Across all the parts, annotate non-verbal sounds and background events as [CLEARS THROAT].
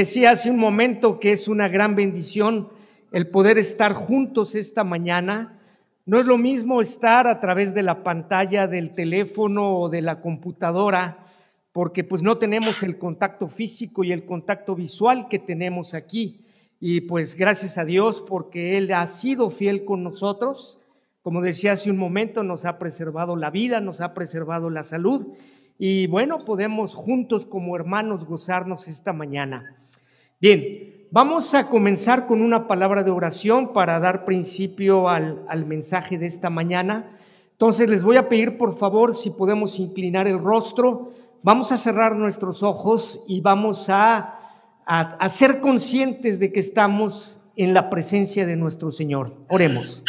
Decía hace un momento que es una gran bendición el poder estar juntos esta mañana. No es lo mismo estar a través de la pantalla del teléfono o de la computadora, porque pues no tenemos el contacto físico y el contacto visual que tenemos aquí. Y pues gracias a Dios porque Él ha sido fiel con nosotros. Como decía hace un momento, nos ha preservado la vida, nos ha preservado la salud. Y bueno, podemos juntos como hermanos gozarnos esta mañana. Bien, vamos a comenzar con una palabra de oración para dar principio al, mensaje de esta mañana. Entonces les voy a pedir por favor si podemos inclinar el rostro, vamos a cerrar nuestros ojos y vamos a, a ser conscientes de que estamos en la presencia de nuestro Señor. Oremos.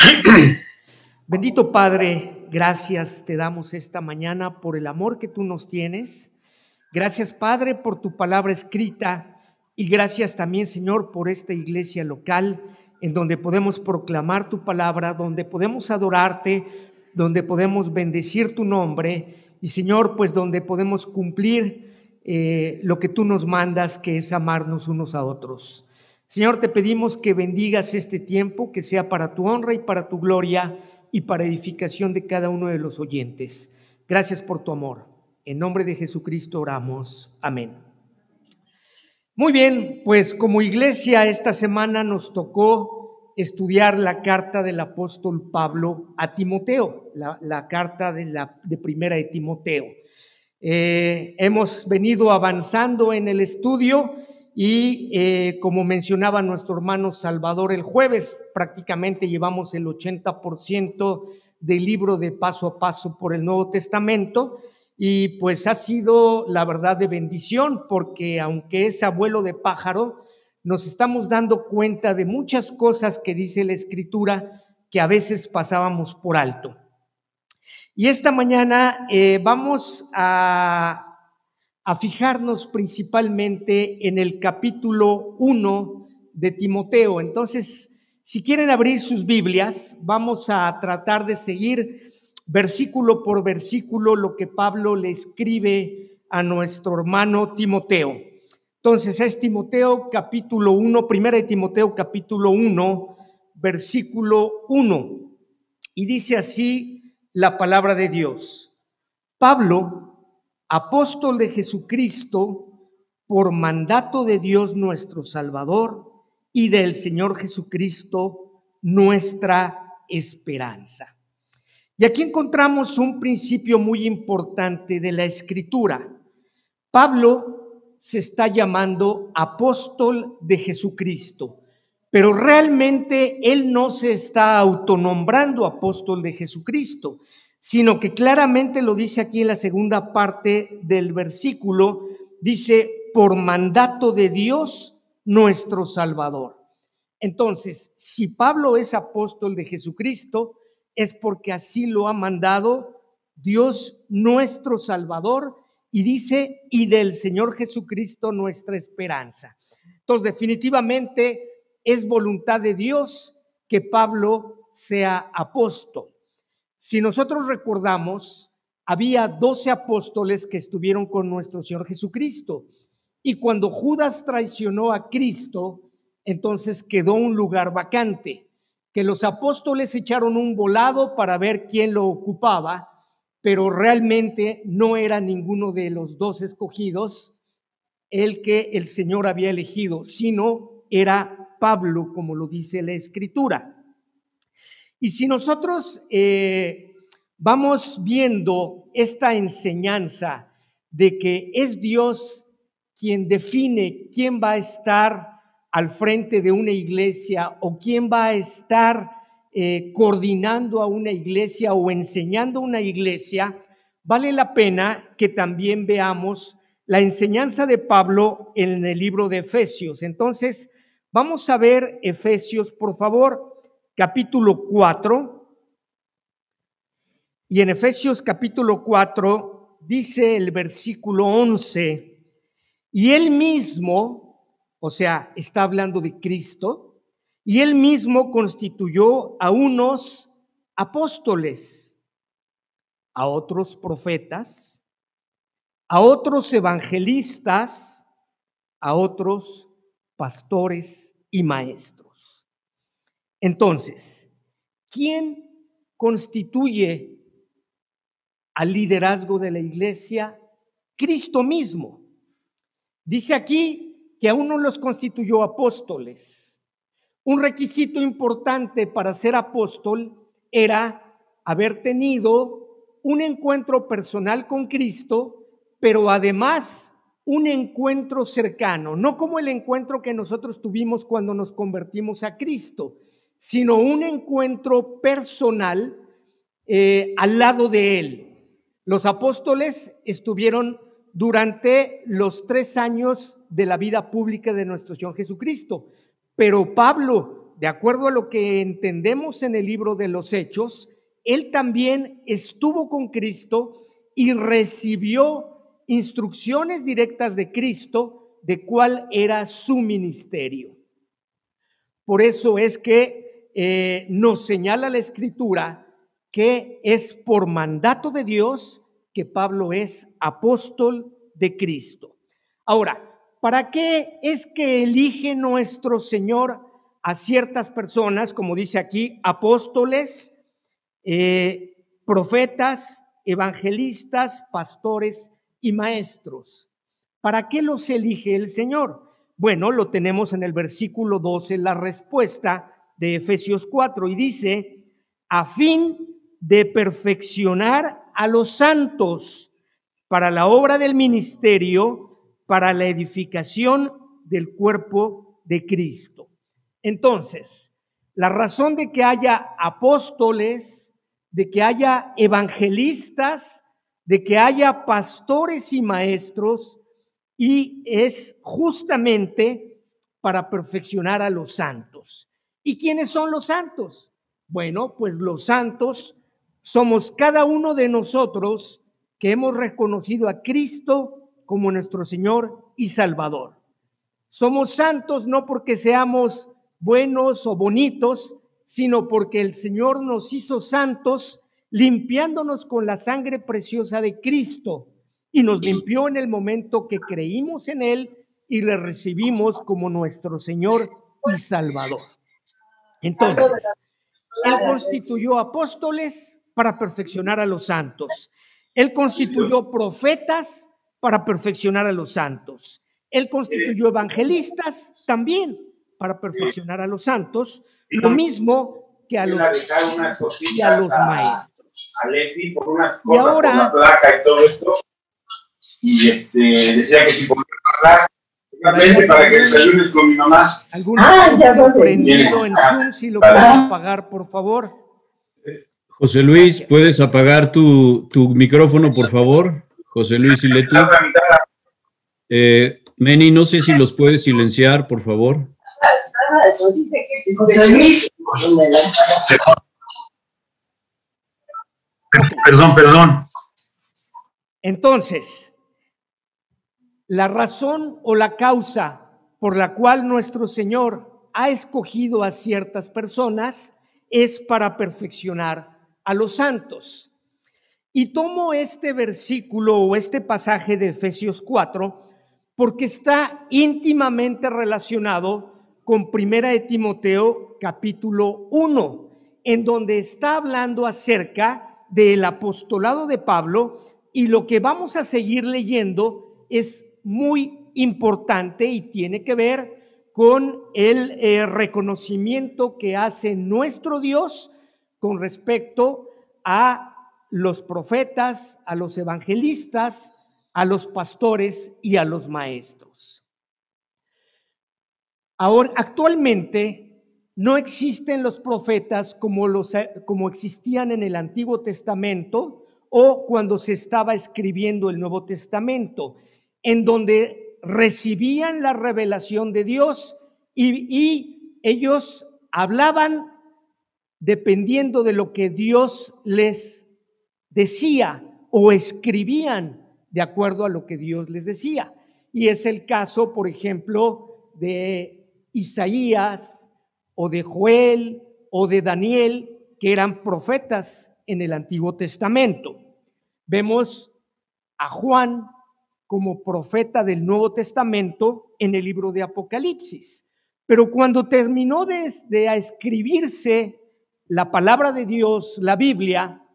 [CLEARS THROAT] Bendito Padre, gracias te damos esta mañana por el amor que tú nos tienes. Gracias Padre por tu palabra escrita y gracias también, Señor, por esta iglesia local en donde podemos proclamar tu palabra, donde podemos adorarte, donde podemos bendecir tu nombre y, Señor, pues donde podemos cumplir eh, lo que tú nos mandas, que es amarnos unos a otros. Señor, te pedimos que bendigas este tiempo, que sea para tu honra y para tu gloria y para edificación de cada uno de los oyentes. Gracias por tu amor. En nombre de Jesucristo oramos. Amén. Muy bien, pues como iglesia esta semana nos tocó estudiar la carta del apóstol Pablo a Timoteo, la, carta de, la, de primera de Timoteo. Eh, hemos venido avanzando en el estudio y eh, como mencionaba nuestro hermano Salvador el jueves, prácticamente llevamos el 80% del libro de paso a paso por el Nuevo Testamento y pues ha sido la verdad de bendición porque aunque es abuelo de pájaro, nos estamos dando cuenta de muchas cosas que dice la escritura que a veces pasábamos por alto. Y esta mañana eh, vamos a, a fijarnos principalmente en el capítulo 1 de Timoteo. Entonces, si quieren abrir sus Biblias, vamos a tratar de seguir versículo por versículo lo que Pablo le escribe a nuestro hermano Timoteo. Entonces es Timoteo capítulo 1, primera de Timoteo capítulo 1, versículo 1. Y dice así la palabra de Dios. Pablo, apóstol de Jesucristo, por mandato de Dios nuestro Salvador y del Señor Jesucristo, nuestra esperanza. Y aquí encontramos un principio muy importante de la escritura. Pablo se está llamando apóstol de Jesucristo, pero realmente él no se está autonombrando apóstol de Jesucristo, sino que claramente lo dice aquí en la segunda parte del versículo, dice, por mandato de Dios nuestro Salvador. Entonces, si Pablo es apóstol de Jesucristo, es porque así lo ha mandado Dios nuestro Salvador y dice, y del Señor Jesucristo nuestra esperanza. Entonces, definitivamente es voluntad de Dios que Pablo sea apóstol. Si nosotros recordamos, había doce apóstoles que estuvieron con nuestro Señor Jesucristo. Y cuando Judas traicionó a Cristo, entonces quedó un lugar vacante que los apóstoles echaron un volado para ver quién lo ocupaba, pero realmente no era ninguno de los dos escogidos el que el Señor había elegido, sino era Pablo, como lo dice la escritura. Y si nosotros eh, vamos viendo esta enseñanza de que es Dios quien define quién va a estar al frente de una iglesia o quién va a estar eh, coordinando a una iglesia o enseñando a una iglesia, vale la pena que también veamos la enseñanza de Pablo en el libro de Efesios. Entonces, vamos a ver Efesios, por favor, capítulo 4. Y en Efesios capítulo 4 dice el versículo 11, y él mismo, o sea, está hablando de Cristo, y él mismo constituyó a unos apóstoles, a otros profetas, a otros evangelistas, a otros pastores y maestros. Entonces, ¿quién constituye al liderazgo de la iglesia? Cristo mismo. Dice aquí que a uno los constituyó apóstoles. Un requisito importante para ser apóstol era haber tenido un encuentro personal con Cristo, pero además un encuentro cercano, no como el encuentro que nosotros tuvimos cuando nos convertimos a Cristo, sino un encuentro personal eh, al lado de Él. Los apóstoles estuvieron durante los tres años de la vida pública de nuestro Señor Jesucristo, pero Pablo, de acuerdo a lo que entendemos en el libro de los Hechos, él también estuvo con Cristo y recibió instrucciones directas de Cristo de cuál era su ministerio. Por eso es que eh, nos señala la escritura que es por mandato de Dios que Pablo es apóstol de Cristo. Ahora, ¿para qué es que elige nuestro Señor a ciertas personas, como dice aquí, apóstoles, eh, profetas, evangelistas, pastores y maestros. ¿Para qué los elige el Señor? Bueno, lo tenemos en el versículo 12, la respuesta de Efesios 4, y dice, a fin de perfeccionar a los santos para la obra del ministerio, para la edificación del cuerpo de Cristo. Entonces, la razón de que haya apóstoles, de que haya evangelistas, de que haya pastores y maestros y es justamente para perfeccionar a los santos. ¿Y quiénes son los santos? Bueno, pues los santos somos cada uno de nosotros que hemos reconocido a Cristo como nuestro Señor y Salvador. Somos santos no porque seamos buenos o bonitos, sino porque el Señor nos hizo santos limpiándonos con la sangre preciosa de Cristo y nos limpió en el momento que creímos en Él y le recibimos como nuestro Señor y Salvador. Entonces, Él constituyó apóstoles para perfeccionar a los santos. Él constituyó profetas para perfeccionar a los santos. Él constituyó evangelistas también para perfeccionar a los santos, lo mismo que a los, que a los maestros a por una, y ahora, una placa y todo esto. Y este, decía que si podía pagar, para que desayunes con mi mamá. ¿Algún ah, ya prendido en Zoom si lo puedes apagar, por favor? José Luis, ¿puedes apagar tu, tu micrófono, por favor? José Luis y Leti. Eh, Meni, no sé si los puedes silenciar, por favor. José Luis. Perdón, perdón. Entonces, la razón o la causa por la cual nuestro Señor ha escogido a ciertas personas es para perfeccionar a los santos. Y tomo este versículo o este pasaje de Efesios 4 porque está íntimamente relacionado con Primera de Timoteo capítulo 1, en donde está hablando acerca del apostolado de Pablo y lo que vamos a seguir leyendo es muy importante y tiene que ver con el eh, reconocimiento que hace nuestro Dios con respecto a los profetas, a los evangelistas, a los pastores y a los maestros. Ahora, actualmente no existen los profetas como, los, como existían en el Antiguo Testamento o cuando se estaba escribiendo el Nuevo Testamento, en donde recibían la revelación de Dios y, y ellos hablaban dependiendo de lo que Dios les decía o escribían de acuerdo a lo que Dios les decía. Y es el caso, por ejemplo, de Isaías, o de Joel o de Daniel, que eran profetas en el Antiguo Testamento. Vemos a Juan, como profeta del Nuevo Testamento en el libro de Apocalipsis. Pero cuando terminó de, escribirse la palabra de Dios, la Biblia,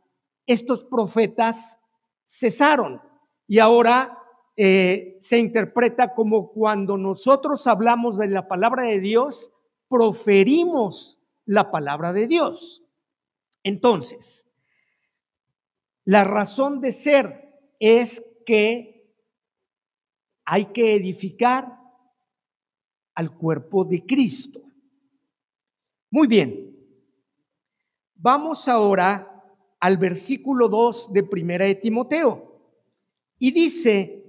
estos profetas cesaron y ahora eh, se interpreta como cuando nosotros hablamos de la palabra de Dios, proferimos la palabra de Dios. Entonces, la razón de ser es que hay que edificar al cuerpo de Cristo. Muy bien, vamos ahora al versículo 2 de Primera de Timoteo. Y dice,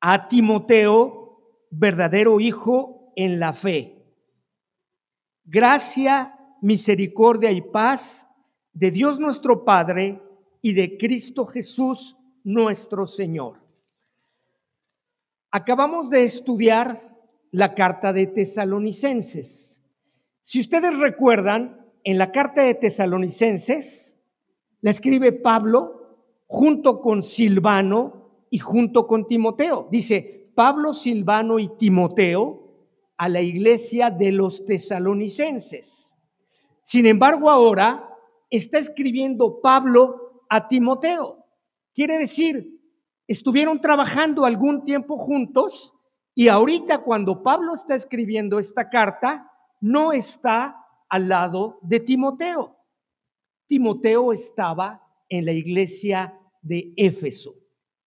a Timoteo, verdadero hijo en la fe. Gracia, misericordia y paz de Dios nuestro Padre y de Cristo Jesús nuestro Señor. Acabamos de estudiar la carta de tesalonicenses. Si ustedes recuerdan, en la carta de tesalonicenses la escribe Pablo junto con Silvano y junto con Timoteo. Dice Pablo, Silvano y Timoteo a la iglesia de los tesalonicenses. Sin embargo, ahora está escribiendo Pablo a Timoteo. Quiere decir, estuvieron trabajando algún tiempo juntos y ahorita cuando Pablo está escribiendo esta carta, no está al lado de Timoteo. Timoteo estaba en la iglesia de Éfeso.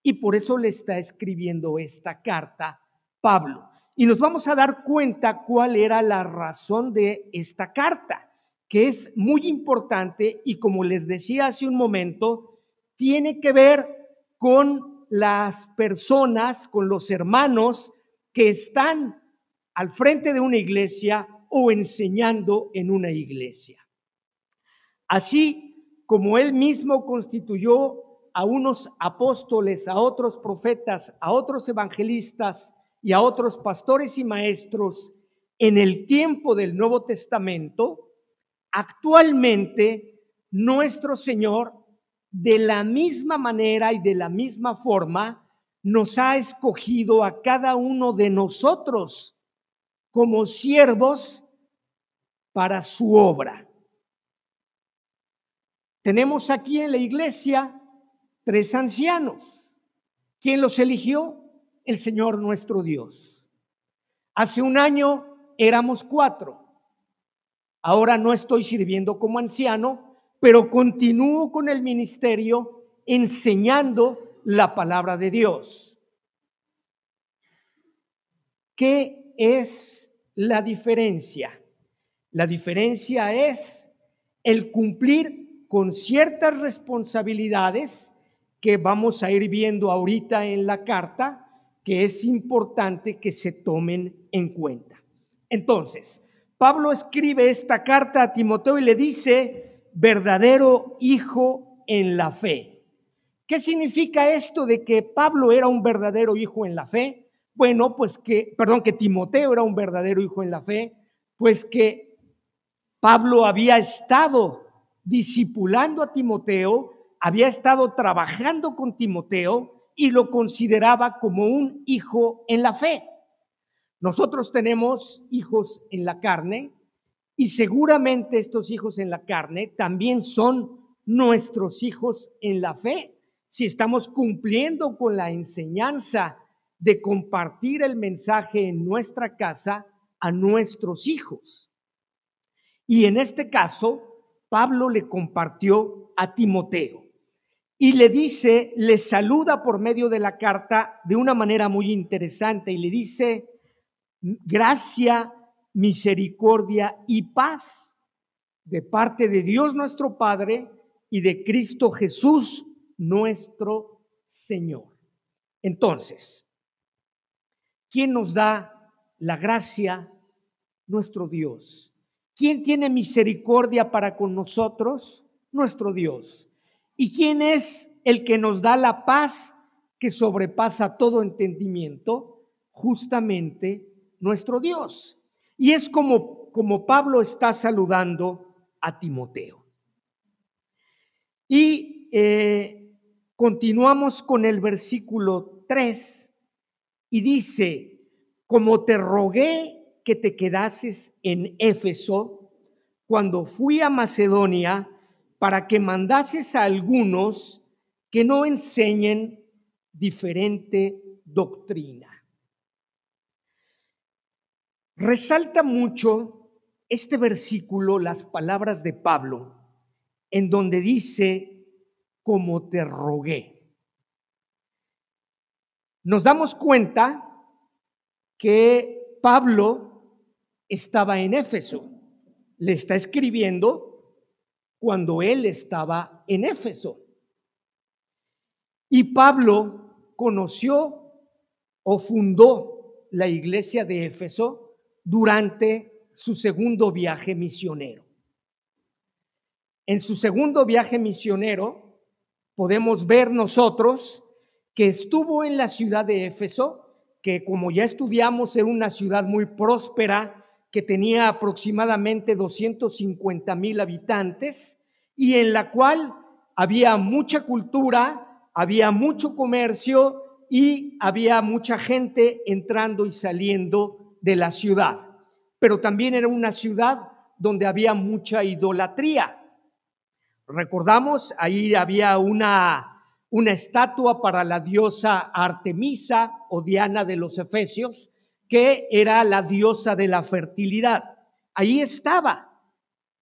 Y por eso le está escribiendo esta carta Pablo. Y nos vamos a dar cuenta cuál era la razón de esta carta, que es muy importante y como les decía hace un momento, tiene que ver con las personas, con los hermanos que están al frente de una iglesia o enseñando en una iglesia. Así como él mismo constituyó a unos apóstoles, a otros profetas, a otros evangelistas y a otros pastores y maestros en el tiempo del Nuevo Testamento, actualmente nuestro Señor, de la misma manera y de la misma forma, nos ha escogido a cada uno de nosotros como siervos para su obra. Tenemos aquí en la iglesia tres ancianos. ¿Quién los eligió? El Señor nuestro Dios. Hace un año éramos cuatro. Ahora no estoy sirviendo como anciano, pero continúo con el ministerio enseñando la palabra de Dios. ¿Qué es la diferencia? La diferencia es el cumplir con ciertas responsabilidades que vamos a ir viendo ahorita en la carta, que es importante que se tomen en cuenta. Entonces, Pablo escribe esta carta a Timoteo y le dice, verdadero hijo en la fe. ¿Qué significa esto de que Pablo era un verdadero hijo en la fe? Bueno, pues que, perdón, que Timoteo era un verdadero hijo en la fe, pues que Pablo había estado discipulando a Timoteo había estado trabajando con Timoteo y lo consideraba como un hijo en la fe. Nosotros tenemos hijos en la carne y seguramente estos hijos en la carne también son nuestros hijos en la fe. Si estamos cumpliendo con la enseñanza de compartir el mensaje en nuestra casa a nuestros hijos. Y en este caso, Pablo le compartió a Timoteo y le dice, le saluda por medio de la carta de una manera muy interesante y le dice, gracia, misericordia y paz de parte de Dios nuestro Padre y de Cristo Jesús nuestro Señor. Entonces, ¿quién nos da la gracia? Nuestro Dios. ¿Quién tiene misericordia para con nosotros? Nuestro Dios. ¿Y quién es el que nos da la paz que sobrepasa todo entendimiento? Justamente nuestro Dios. Y es como, como Pablo está saludando a Timoteo. Y eh, continuamos con el versículo 3 y dice, como te rogué que te quedases en Éfeso cuando fui a Macedonia para que mandases a algunos que no enseñen diferente doctrina. Resalta mucho este versículo, las palabras de Pablo, en donde dice, como te rogué. Nos damos cuenta que Pablo estaba en Éfeso, le está escribiendo cuando él estaba en Éfeso. Y Pablo conoció o fundó la iglesia de Éfeso durante su segundo viaje misionero. En su segundo viaje misionero podemos ver nosotros que estuvo en la ciudad de Éfeso, que como ya estudiamos era una ciudad muy próspera, que tenía aproximadamente 250 mil habitantes y en la cual había mucha cultura, había mucho comercio y había mucha gente entrando y saliendo de la ciudad. Pero también era una ciudad donde había mucha idolatría. Recordamos, ahí había una, una estatua para la diosa Artemisa o Diana de los Efesios, que era la diosa de la fertilidad. Ahí estaba,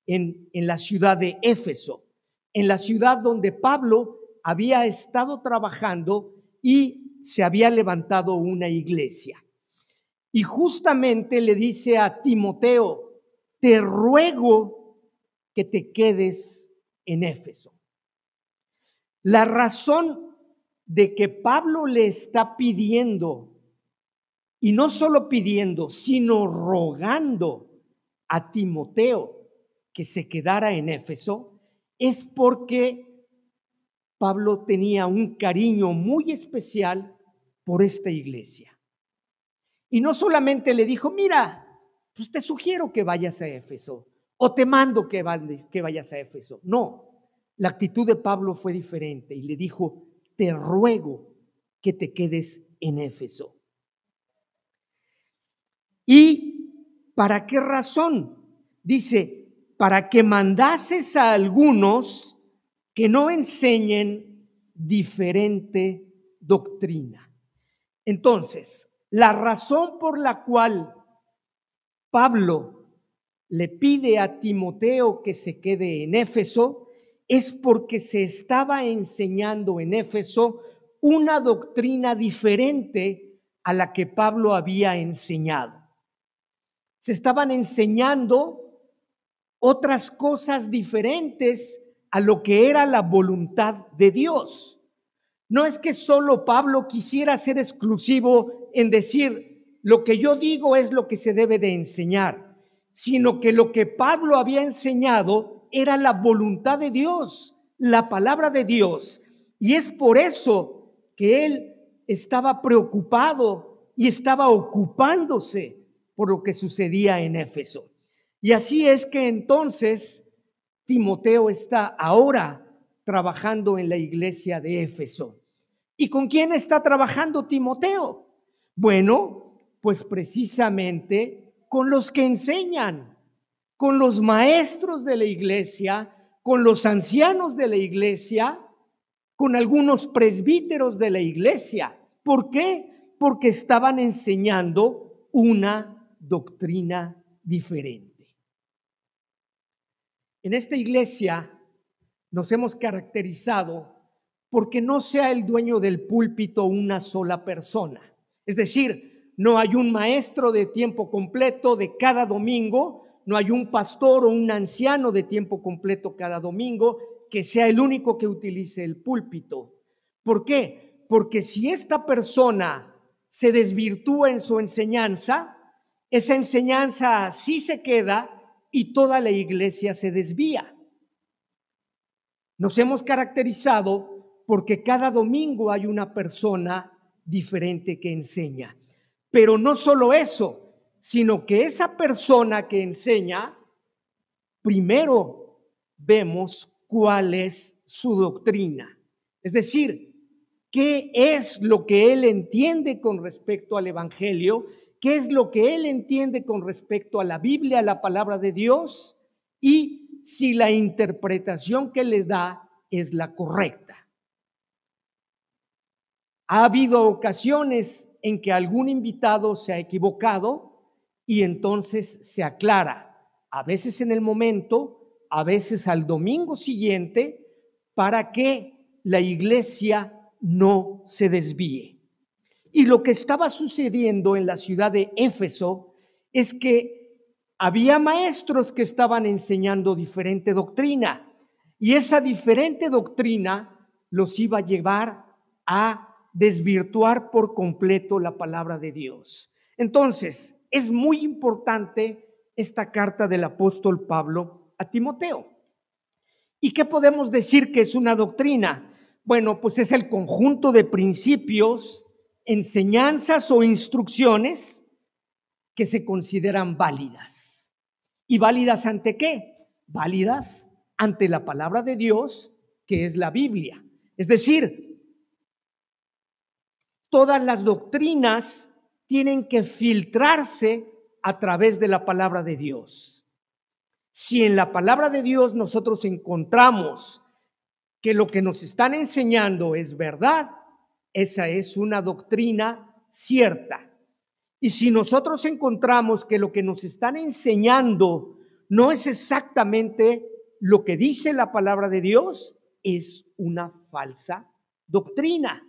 en, en la ciudad de Éfeso, en la ciudad donde Pablo había estado trabajando y se había levantado una iglesia. Y justamente le dice a Timoteo, te ruego que te quedes en Éfeso. La razón de que Pablo le está pidiendo, y no solo pidiendo, sino rogando a Timoteo que se quedara en Éfeso, es porque Pablo tenía un cariño muy especial por esta iglesia. Y no solamente le dijo, mira, pues te sugiero que vayas a Éfeso o te mando que vayas a Éfeso. No, la actitud de Pablo fue diferente y le dijo, te ruego que te quedes en Éfeso. ¿Y para qué razón? Dice, para que mandases a algunos que no enseñen diferente doctrina. Entonces, la razón por la cual Pablo le pide a Timoteo que se quede en Éfeso es porque se estaba enseñando en Éfeso una doctrina diferente a la que Pablo había enseñado. Se estaban enseñando otras cosas diferentes a lo que era la voluntad de Dios. No es que solo Pablo quisiera ser exclusivo en decir, lo que yo digo es lo que se debe de enseñar, sino que lo que Pablo había enseñado era la voluntad de Dios, la palabra de Dios. Y es por eso que él estaba preocupado y estaba ocupándose por lo que sucedía en Éfeso. Y así es que entonces Timoteo está ahora trabajando en la iglesia de Éfeso. ¿Y con quién está trabajando Timoteo? Bueno, pues precisamente con los que enseñan, con los maestros de la iglesia, con los ancianos de la iglesia, con algunos presbíteros de la iglesia. ¿Por qué? Porque estaban enseñando una doctrina diferente. En esta iglesia nos hemos caracterizado porque no sea el dueño del púlpito una sola persona. Es decir, no hay un maestro de tiempo completo de cada domingo, no hay un pastor o un anciano de tiempo completo cada domingo que sea el único que utilice el púlpito. ¿Por qué? Porque si esta persona se desvirtúa en su enseñanza, esa enseñanza sí se queda y toda la iglesia se desvía. Nos hemos caracterizado porque cada domingo hay una persona diferente que enseña. Pero no solo eso, sino que esa persona que enseña, primero vemos cuál es su doctrina. Es decir, qué es lo que él entiende con respecto al Evangelio, qué es lo que él entiende con respecto a la Biblia, a la palabra de Dios, y si la interpretación que les da es la correcta. Ha habido ocasiones en que algún invitado se ha equivocado y entonces se aclara, a veces en el momento, a veces al domingo siguiente, para que la iglesia no se desvíe. Y lo que estaba sucediendo en la ciudad de Éfeso es que había maestros que estaban enseñando diferente doctrina y esa diferente doctrina los iba a llevar a desvirtuar por completo la palabra de Dios. Entonces, es muy importante esta carta del apóstol Pablo a Timoteo. ¿Y qué podemos decir que es una doctrina? Bueno, pues es el conjunto de principios, enseñanzas o instrucciones que se consideran válidas. ¿Y válidas ante qué? Válidas ante la palabra de Dios, que es la Biblia. Es decir, todas las doctrinas tienen que filtrarse a través de la palabra de Dios. Si en la palabra de Dios nosotros encontramos que lo que nos están enseñando es verdad, esa es una doctrina cierta. Y si nosotros encontramos que lo que nos están enseñando no es exactamente lo que dice la palabra de Dios, es una falsa doctrina.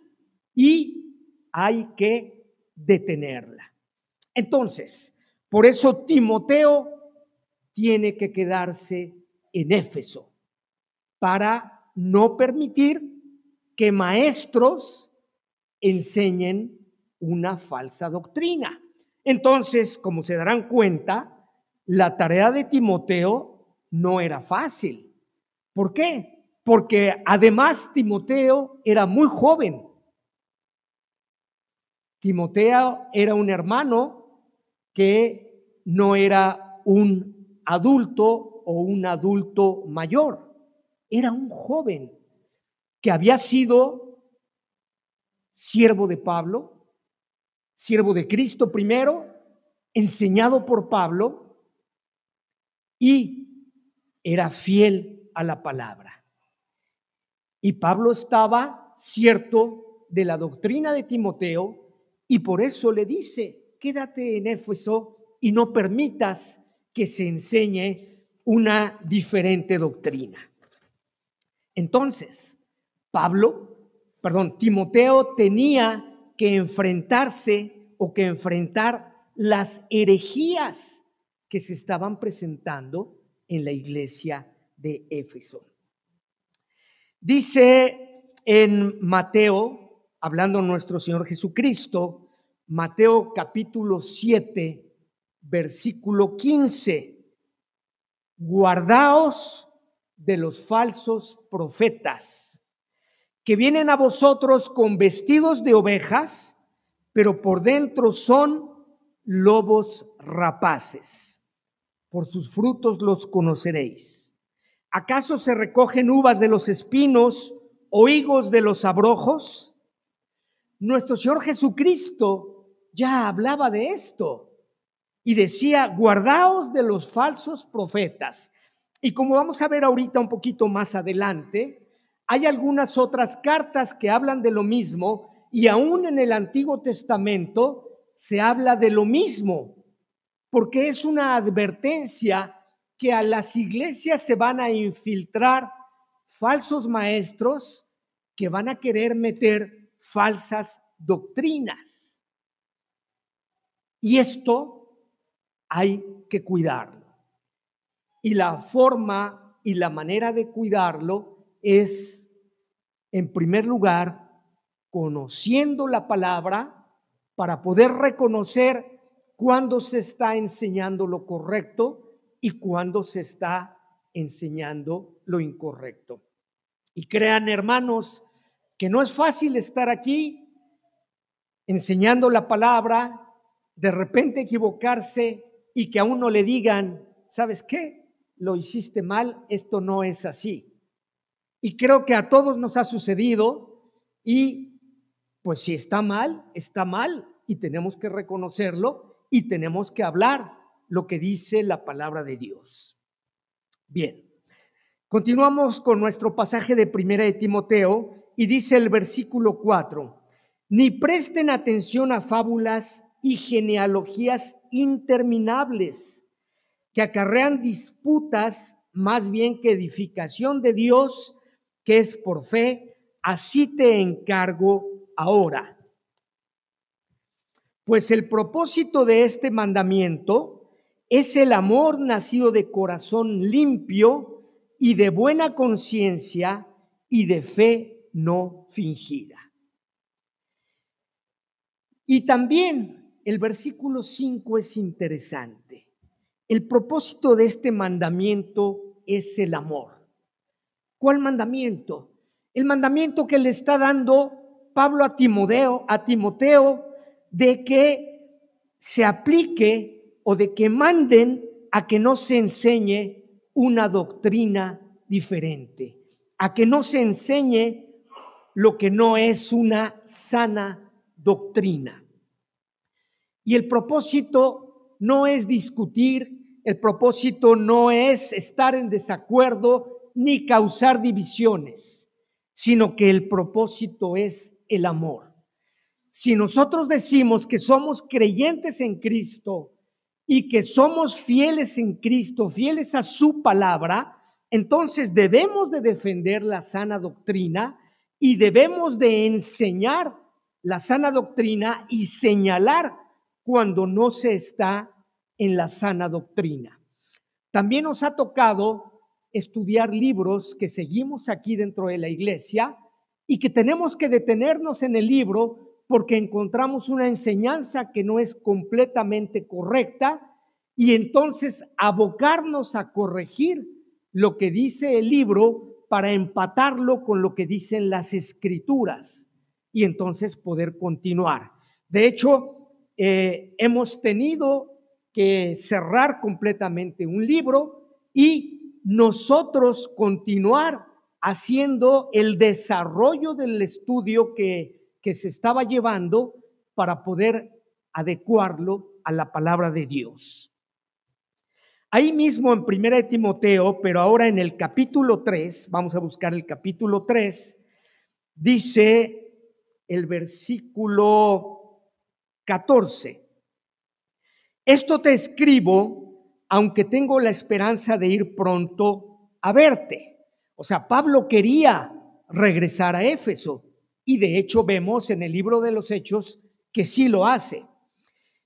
Y hay que detenerla. Entonces, por eso Timoteo tiene que quedarse en Éfeso para no permitir que maestros enseñen una falsa doctrina. Entonces, como se darán cuenta, la tarea de Timoteo no era fácil. ¿Por qué? Porque además Timoteo era muy joven Timoteo era un hermano que no era un adulto o un adulto mayor, era un joven que había sido siervo de Pablo, siervo de Cristo primero, enseñado por Pablo y era fiel a la palabra. Y Pablo estaba cierto de la doctrina de Timoteo y por eso le dice, quédate en Éfeso y no permitas que se enseñe una diferente doctrina. Entonces, Pablo, perdón, Timoteo tenía que enfrentarse o que enfrentar las herejías que se estaban presentando en la iglesia de Éfeso. Dice en Mateo hablando nuestro Señor Jesucristo, Mateo capítulo 7, versículo 15. Guardaos de los falsos profetas, que vienen a vosotros con vestidos de ovejas, pero por dentro son lobos rapaces. Por sus frutos los conoceréis. ¿Acaso se recogen uvas de los espinos o higos de los abrojos? Nuestro Señor Jesucristo ya hablaba de esto y decía, guardaos de los falsos profetas. Y como vamos a ver ahorita un poquito más adelante, hay algunas otras cartas que hablan de lo mismo y aún en el Antiguo Testamento se habla de lo mismo, porque es una advertencia que a las iglesias se van a infiltrar falsos maestros que van a querer meter falsas doctrinas. Y esto hay que cuidarlo. Y la forma y la manera de cuidarlo es, en primer lugar, conociendo la palabra para poder reconocer cuándo se está enseñando lo correcto y cuándo se está enseñando lo incorrecto. Y crean, hermanos, que no es fácil estar aquí enseñando la palabra, de repente equivocarse y que a uno le digan, ¿sabes qué? Lo hiciste mal, esto no es así. Y creo que a todos nos ha sucedido y Pues si está mal, está mal y tenemos que reconocerlo y tenemos que hablar lo que dice la palabra de Dios. Bien, continuamos con nuestro pasaje de Primera de Timoteo y dice el versículo 4, ni presten atención a fábulas y genealogías interminables que acarrean disputas más bien que edificación de Dios, que es por fe, así te encargo ahora. Pues el propósito de este mandamiento es el amor nacido de corazón limpio y de buena conciencia y de fe no fingida. Y también el versículo 5 es interesante. El propósito de este mandamiento es el amor. ¿Cuál mandamiento? El mandamiento que le está dando Pablo a Timoteo, a Timoteo de que se aplique o de que manden a que no se enseñe una doctrina diferente, a que no se enseñe lo que no es una sana doctrina. Y el propósito no es discutir, el propósito no es estar en desacuerdo ni causar divisiones, sino que el propósito es el amor. Si nosotros decimos que somos creyentes en Cristo y que somos fieles en Cristo, fieles a su palabra, entonces debemos de defender la sana doctrina y debemos de enseñar la sana doctrina y señalar cuando no se está en la sana doctrina. También nos ha tocado estudiar libros que seguimos aquí dentro de la iglesia y que tenemos que detenernos en el libro porque encontramos una enseñanza que no es completamente correcta y entonces abocarnos a corregir lo que dice el libro para empatarlo con lo que dicen las escrituras y entonces poder continuar. De hecho, eh, hemos tenido que cerrar completamente un libro y nosotros continuar haciendo el desarrollo del estudio que, que se estaba llevando para poder adecuarlo a la palabra de Dios. Ahí mismo en Primera de Timoteo, pero ahora en el capítulo 3, vamos a buscar el capítulo 3, dice el versículo 14. Esto te escribo, aunque tengo la esperanza de ir pronto a verte. O sea, Pablo quería regresar a Éfeso y de hecho vemos en el libro de los Hechos que sí lo hace.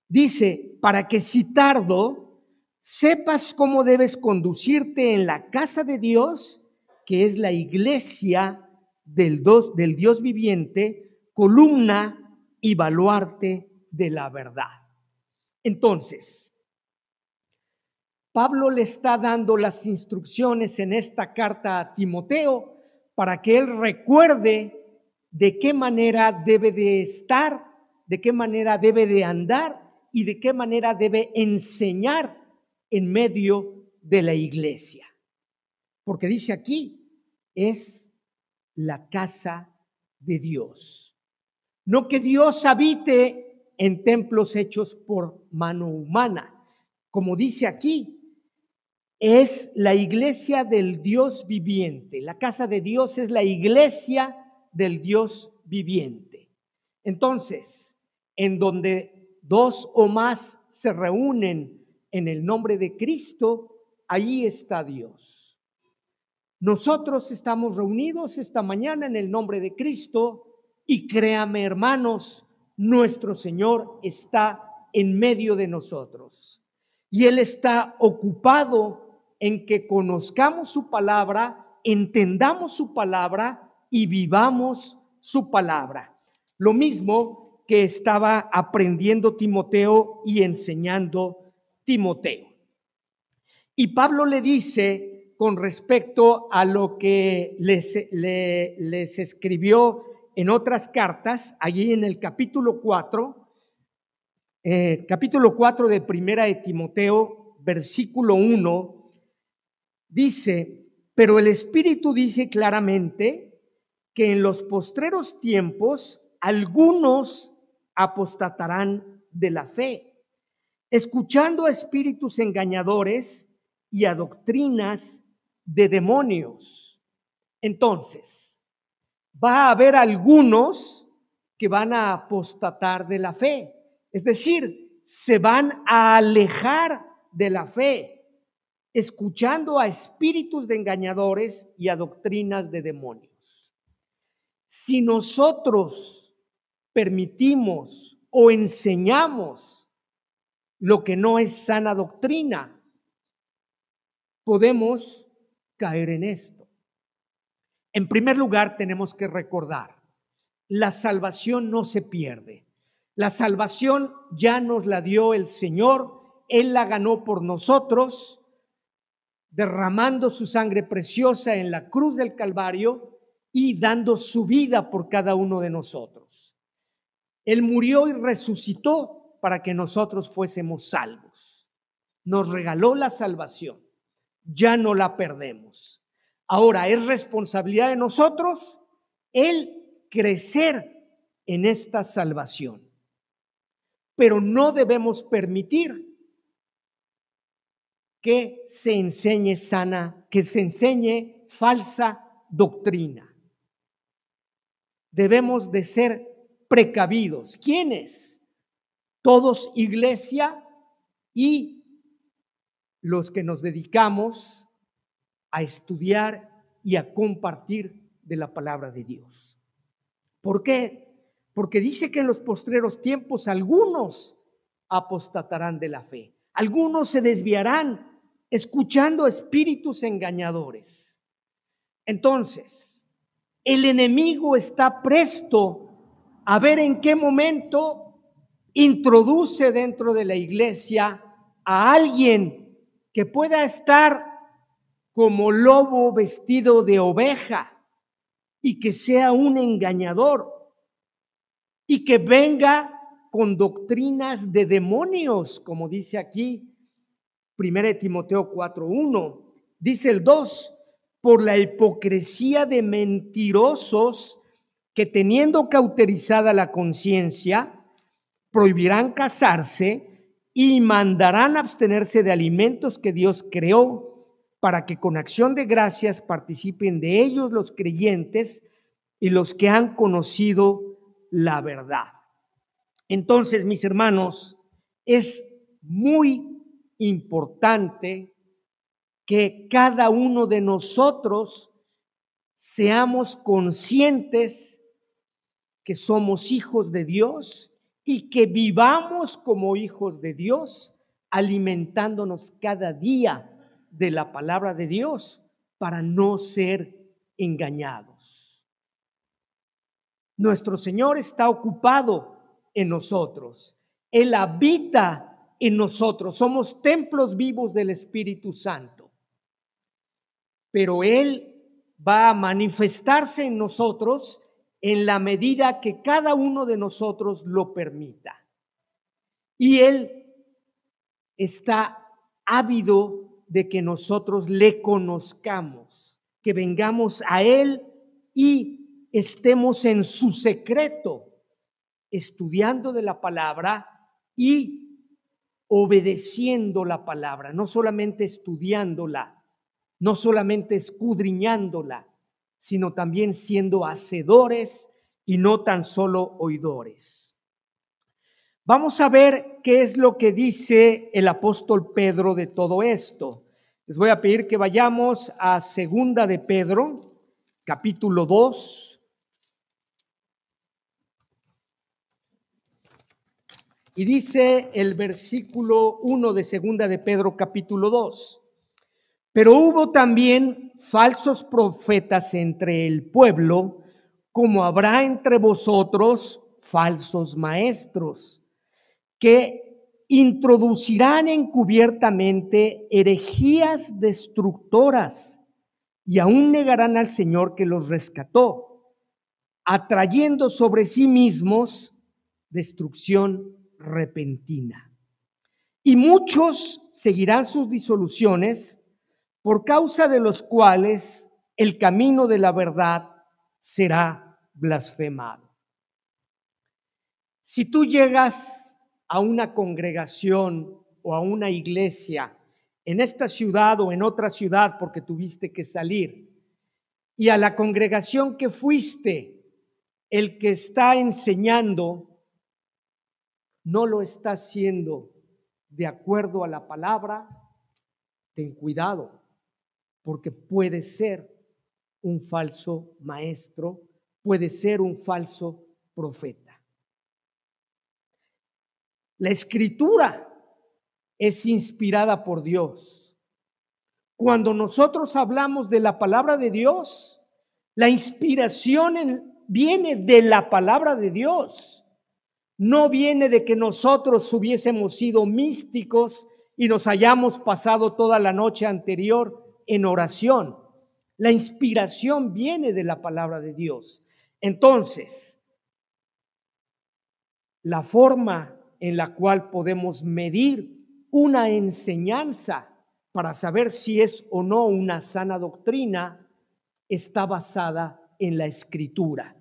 Dice, para que si tardo, sepas cómo debes conducirte en la casa de Dios, que es la iglesia del, del Dios viviente, columna y baluarte de la verdad. Entonces, Pablo le está dando las instrucciones en esta carta a Timoteo para que él recuerde de qué manera debe de estar, de qué manera debe de andar y de qué manera debe enseñar en medio de la iglesia. Porque dice aquí, es la casa de Dios. No que Dios habite en templos hechos por mano humana. Como dice aquí, es la iglesia del Dios viviente. La casa de Dios es la iglesia del Dios viviente. Entonces, en donde dos o más se reúnen en el nombre de Cristo, ahí está Dios. Nosotros estamos reunidos esta mañana en el nombre de Cristo y créame, hermanos, nuestro Señor está en medio de nosotros. Y Él está ocupado en que conozcamos su palabra, entendamos su palabra y vivamos su palabra. Lo mismo que estaba aprendiendo Timoteo y enseñando Timoteo. Y Pablo le dice con respecto a lo que les, escribió en otras cartas, allí en el capítulo 4, eh, capítulo 4 de Primera de Timoteo, versículo 1, dice, pero el Espíritu dice claramente que en los postreros tiempos algunos apostatarán de la fe, escuchando a espíritus engañadores y a doctrinas de demonios. Entonces, va a haber algunos que van a apostatar de la fe, es decir, se van a alejar de la fe, escuchando a espíritus de engañadores y a doctrinas de demonios. Si nosotros permitimos o enseñamos lo que no es sana doctrina, podemos caer en esto. En primer lugar, tenemos que recordar, la salvación no se pierde. La salvación ya nos la dio el Señor, Él la ganó por nosotros, derramando su sangre preciosa en la cruz del Calvario y dando su vida por cada uno de nosotros. Él murió y resucitó para que nosotros fuésemos salvos. Nos regaló la salvación ya no la perdemos. Ahora es responsabilidad de nosotros el crecer en esta salvación. Pero no debemos permitir que se enseñe sana, que se enseñe falsa doctrina. Debemos de ser precavidos. ¿Quiénes? Todos iglesia y los que nos dedicamos a estudiar y a compartir de la palabra de Dios. ¿Por qué? Porque dice que en los postreros tiempos algunos apostatarán de la fe, algunos se desviarán escuchando espíritus engañadores. Entonces, el enemigo está presto a ver en qué momento introduce dentro de la iglesia a alguien que pueda estar como lobo vestido de oveja y que sea un engañador y que venga con doctrinas de demonios, como dice aquí 1 Timoteo 4.1. Dice el 2, por la hipocresía de mentirosos que teniendo cauterizada la conciencia, prohibirán casarse y mandarán abstenerse de alimentos que Dios creó para que con acción de gracias participen de ellos los creyentes y los que han conocido la verdad. Entonces, mis hermanos, es muy importante que cada uno de nosotros seamos conscientes que somos hijos de Dios y que vivamos como hijos de Dios, alimentándonos cada día de la palabra de Dios para no ser engañados. Nuestro Señor está ocupado en nosotros. Él habita en nosotros. Somos templos vivos del Espíritu Santo. Pero Él va a manifestarse en nosotros en la medida que cada uno de nosotros lo permita. Y Él está ávido de que nosotros le conozcamos, que vengamos a Él y estemos en su secreto, estudiando de la palabra y obedeciendo la palabra, no solamente estudiándola, no solamente escudriñándola, sino también siendo hacedores y no tan solo oidores. Vamos a ver qué es lo que dice el apóstol Pedro de todo esto. Les voy a pedir que vayamos a Segunda de Pedro, capítulo 2. Y dice el versículo 1 de Segunda de Pedro, capítulo 2. Pero hubo también falsos profetas entre el pueblo, como habrá entre vosotros falsos maestros, que introducirán encubiertamente herejías destructoras y aún negarán al Señor que los rescató, atrayendo sobre sí mismos destrucción repentina. Y muchos seguirán sus disoluciones, por causa de los cuales el camino de la verdad será blasfemado. Si tú llegas a una congregación o a una iglesia en esta ciudad o en otra ciudad porque tuviste que salir, y a la congregación que fuiste, el que está enseñando no lo está haciendo de acuerdo a la palabra, ten cuidado, porque puede ser un falso maestro, puede ser un falso profeta. La escritura es inspirada por Dios. Cuando nosotros hablamos de la palabra de Dios, la inspiración viene de la palabra de Dios. No viene de que nosotros hubiésemos sido místicos y nos hayamos pasado toda la noche anterior en oración. La inspiración viene de la palabra de Dios. Entonces, la forma en la cual podemos medir una enseñanza para saber si es o no una sana doctrina está basada en la escritura.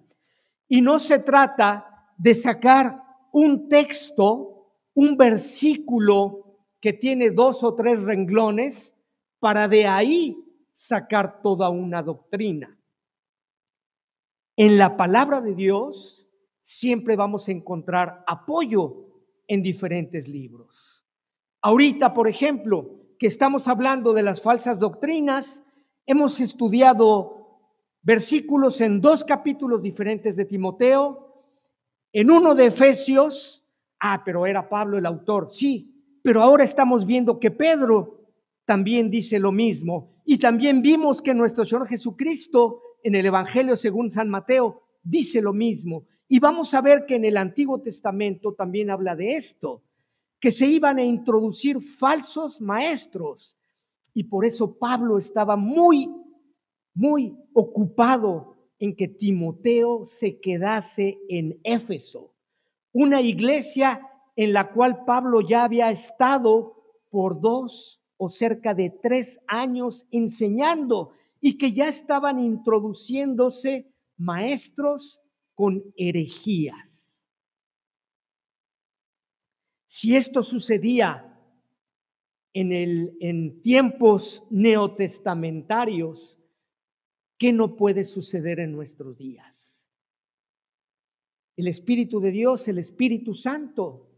Y no se trata de sacar un texto, un versículo que tiene dos o tres renglones para de ahí sacar toda una doctrina. En la palabra de Dios siempre vamos a encontrar apoyo en diferentes libros. Ahorita, por ejemplo, que estamos hablando de las falsas doctrinas, hemos estudiado versículos en dos capítulos diferentes de Timoteo, en uno de Efesios, ah, pero era Pablo el autor, sí, pero ahora estamos viendo que Pedro también dice lo mismo. Y también vimos que nuestro Señor Jesucristo en el Evangelio según San Mateo dice lo mismo. Y vamos a ver que en el Antiguo Testamento también habla de esto que se iban a introducir falsos maestros. Y por eso Pablo estaba muy, muy ocupado en que Timoteo se quedase en Éfeso, una iglesia en la cual Pablo ya había estado por dos o cerca de tres años enseñando y que ya estaban introduciéndose maestros con herejías. Si esto sucedía en, el, en tiempos neotestamentarios, ¿qué no puede suceder en nuestros días? El Espíritu de Dios, el Espíritu Santo,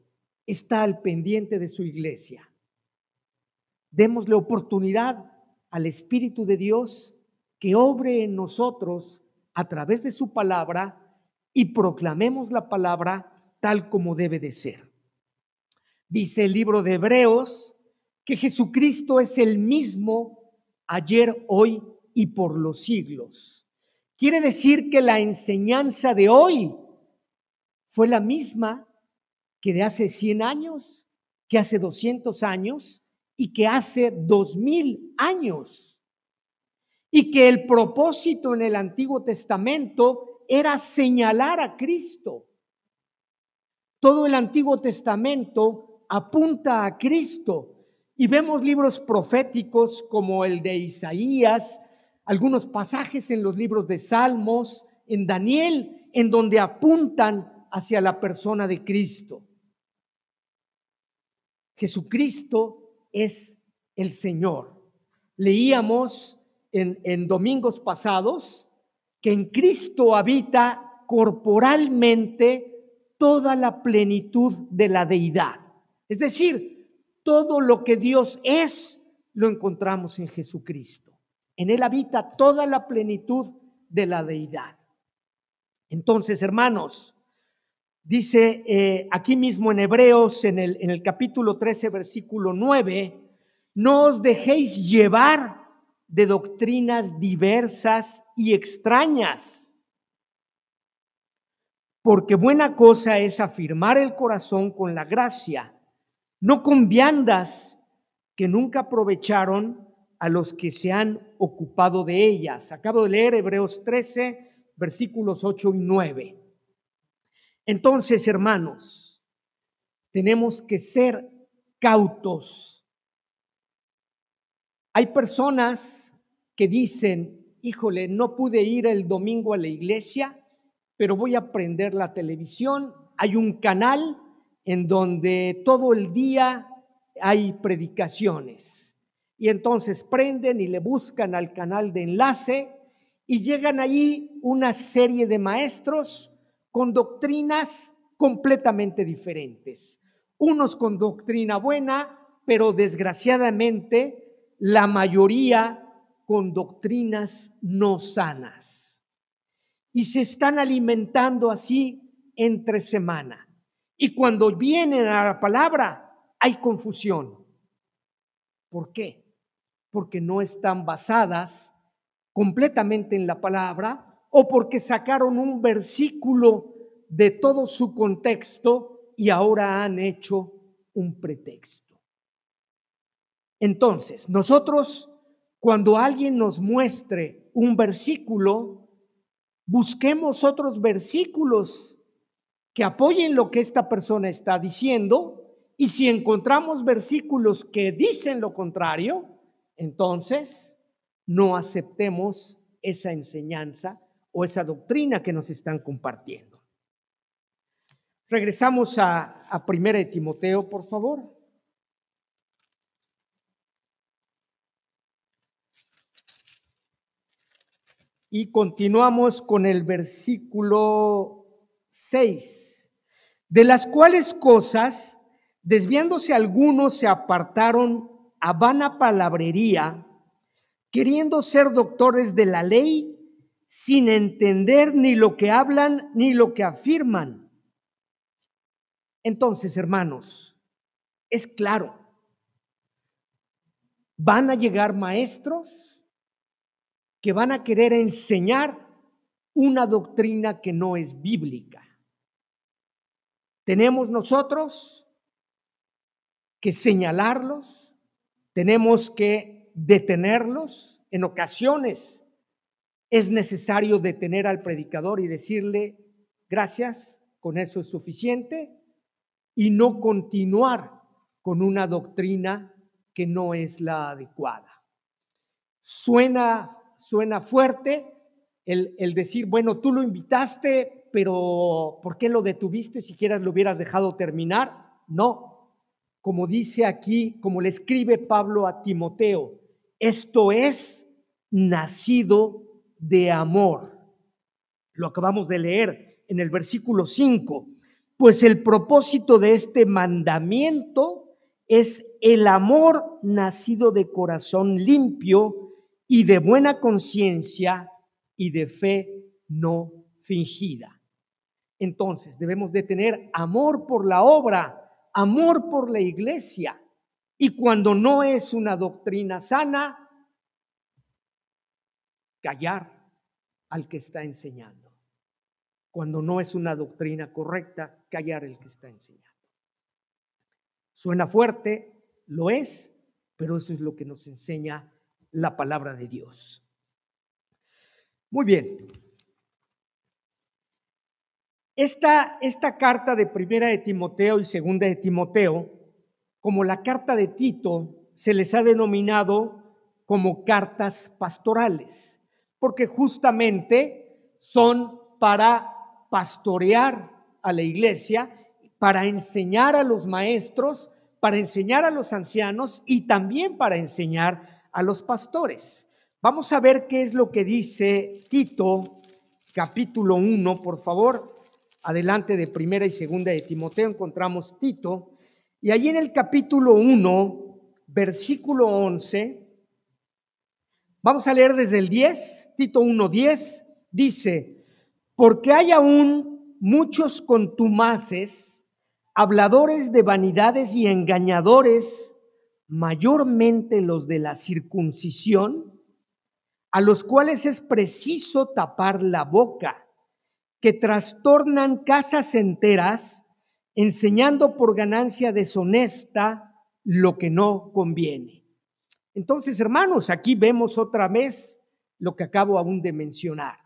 está al pendiente de su iglesia. Démosle oportunidad al Espíritu de Dios que obre en nosotros a través de su palabra y proclamemos la palabra tal como debe de ser. Dice el libro de Hebreos que Jesucristo es el mismo ayer, hoy y por los siglos. Quiere decir que la enseñanza de hoy fue la misma que de hace 100 años, que hace 200 años y que hace 2000 años. Y que el propósito en el Antiguo Testamento era señalar a Cristo. Todo el Antiguo Testamento apunta a Cristo. Y vemos libros proféticos como el de Isaías, algunos pasajes en los libros de Salmos, en Daniel, en donde apuntan hacia la persona de Cristo. Jesucristo es el Señor. Leíamos en, domingos pasados que en Cristo habita corporalmente toda la plenitud de la deidad. Es decir, todo lo que Dios es, lo encontramos en Jesucristo. En Él habita toda la plenitud de la deidad. Entonces, hermanos, dice eh, aquí mismo en Hebreos, en el, en el capítulo 13, versículo 9, no os dejéis llevar de doctrinas diversas y extrañas, porque buena cosa es afirmar el corazón con la gracia no con viandas que nunca aprovecharon a los que se han ocupado de ellas. Acabo de leer Hebreos 13, versículos 8 y 9. Entonces, hermanos, tenemos que ser cautos. Hay personas que dicen, híjole, no pude ir el domingo a la iglesia, pero voy a prender la televisión hay un canal en donde todo el día hay predicaciones. Y entonces prenden y le buscan al canal de enlace y llegan allí una serie de maestros con doctrinas completamente diferentes. Unos con doctrina buena, pero desgraciadamente la mayoría con doctrinas no sanas. Y se están alimentando así entre semana. Y cuando vienen a la palabra, hay confusión. ¿Por qué? Porque no están basadas completamente en la palabra o porque sacaron un versículo de todo su contexto y ahora han hecho un pretexto. Entonces, nosotros, cuando alguien nos muestre un versículo, busquemos otros versículos que apoyen lo que esta persona está diciendo y si encontramos versículos que dicen lo contrario, entonces no aceptemos esa enseñanza o esa doctrina que nos están compartiendo. Regresamos a, a Primera de Timoteo, por favor. Y continuamos con el versículo 6, de las cuales cosas, desviándose algunos, se apartaron a vana palabrería, queriendo ser doctores de la ley, sin entender ni lo que hablan ni lo que afirman. Entonces, hermanos, es claro, van a llegar maestros que van a querer enseñar una doctrina que no es bíblica. Tenemos nosotros que señalarlos, tenemos que detenerlos. En ocasiones es necesario detener al predicador y decirle, gracias, con eso es suficiente, y no continuar con una doctrina que no es la adecuada. Suena suena fuerte el, decir, bueno, tú lo invitaste, pero ¿por qué lo detuviste? Si quieras lo hubieras dejado terminar. No, como dice aquí, como le escribe Pablo a Timoteo, esto es nacido de amor. Lo acabamos de leer en el versículo 5. Pues el propósito de este mandamiento es el amor nacido de corazón limpio y de buena conciencia y de fe no fingida. Entonces debemos de tener amor por la obra, amor por la iglesia. Y cuando no es una doctrina sana, callar al que está enseñando. Cuando no es una doctrina correcta, callar al que está enseñando. Suena fuerte, lo es, pero eso es lo que nos enseña la palabra de Dios. Muy bien. Esta, carta de primera de Timoteo y segunda de Timoteo, como la carta de Tito, se les ha denominado como cartas pastorales, porque justamente son para pastorear a la iglesia, para enseñar a los maestros, para enseñar a los ancianos y también para enseñar a los pastores. Vamos a ver qué es lo que dice Tito, capítulo 1, por favor. Adelante de primera y segunda de Timoteo encontramos Tito. Y allí en el capítulo 1, versículo 11, vamos a leer desde el 10, Tito 1, 10, dice, porque hay aún muchos contumaces, habladores de vanidades y engañadores, mayormente los de la circuncisión, a los cuales es preciso tapar la boca, que trastornan casas enteras, enseñando por ganancia deshonesta lo que no conviene. Entonces, hermanos, aquí vemos otra vez lo que acabo aún de mencionar.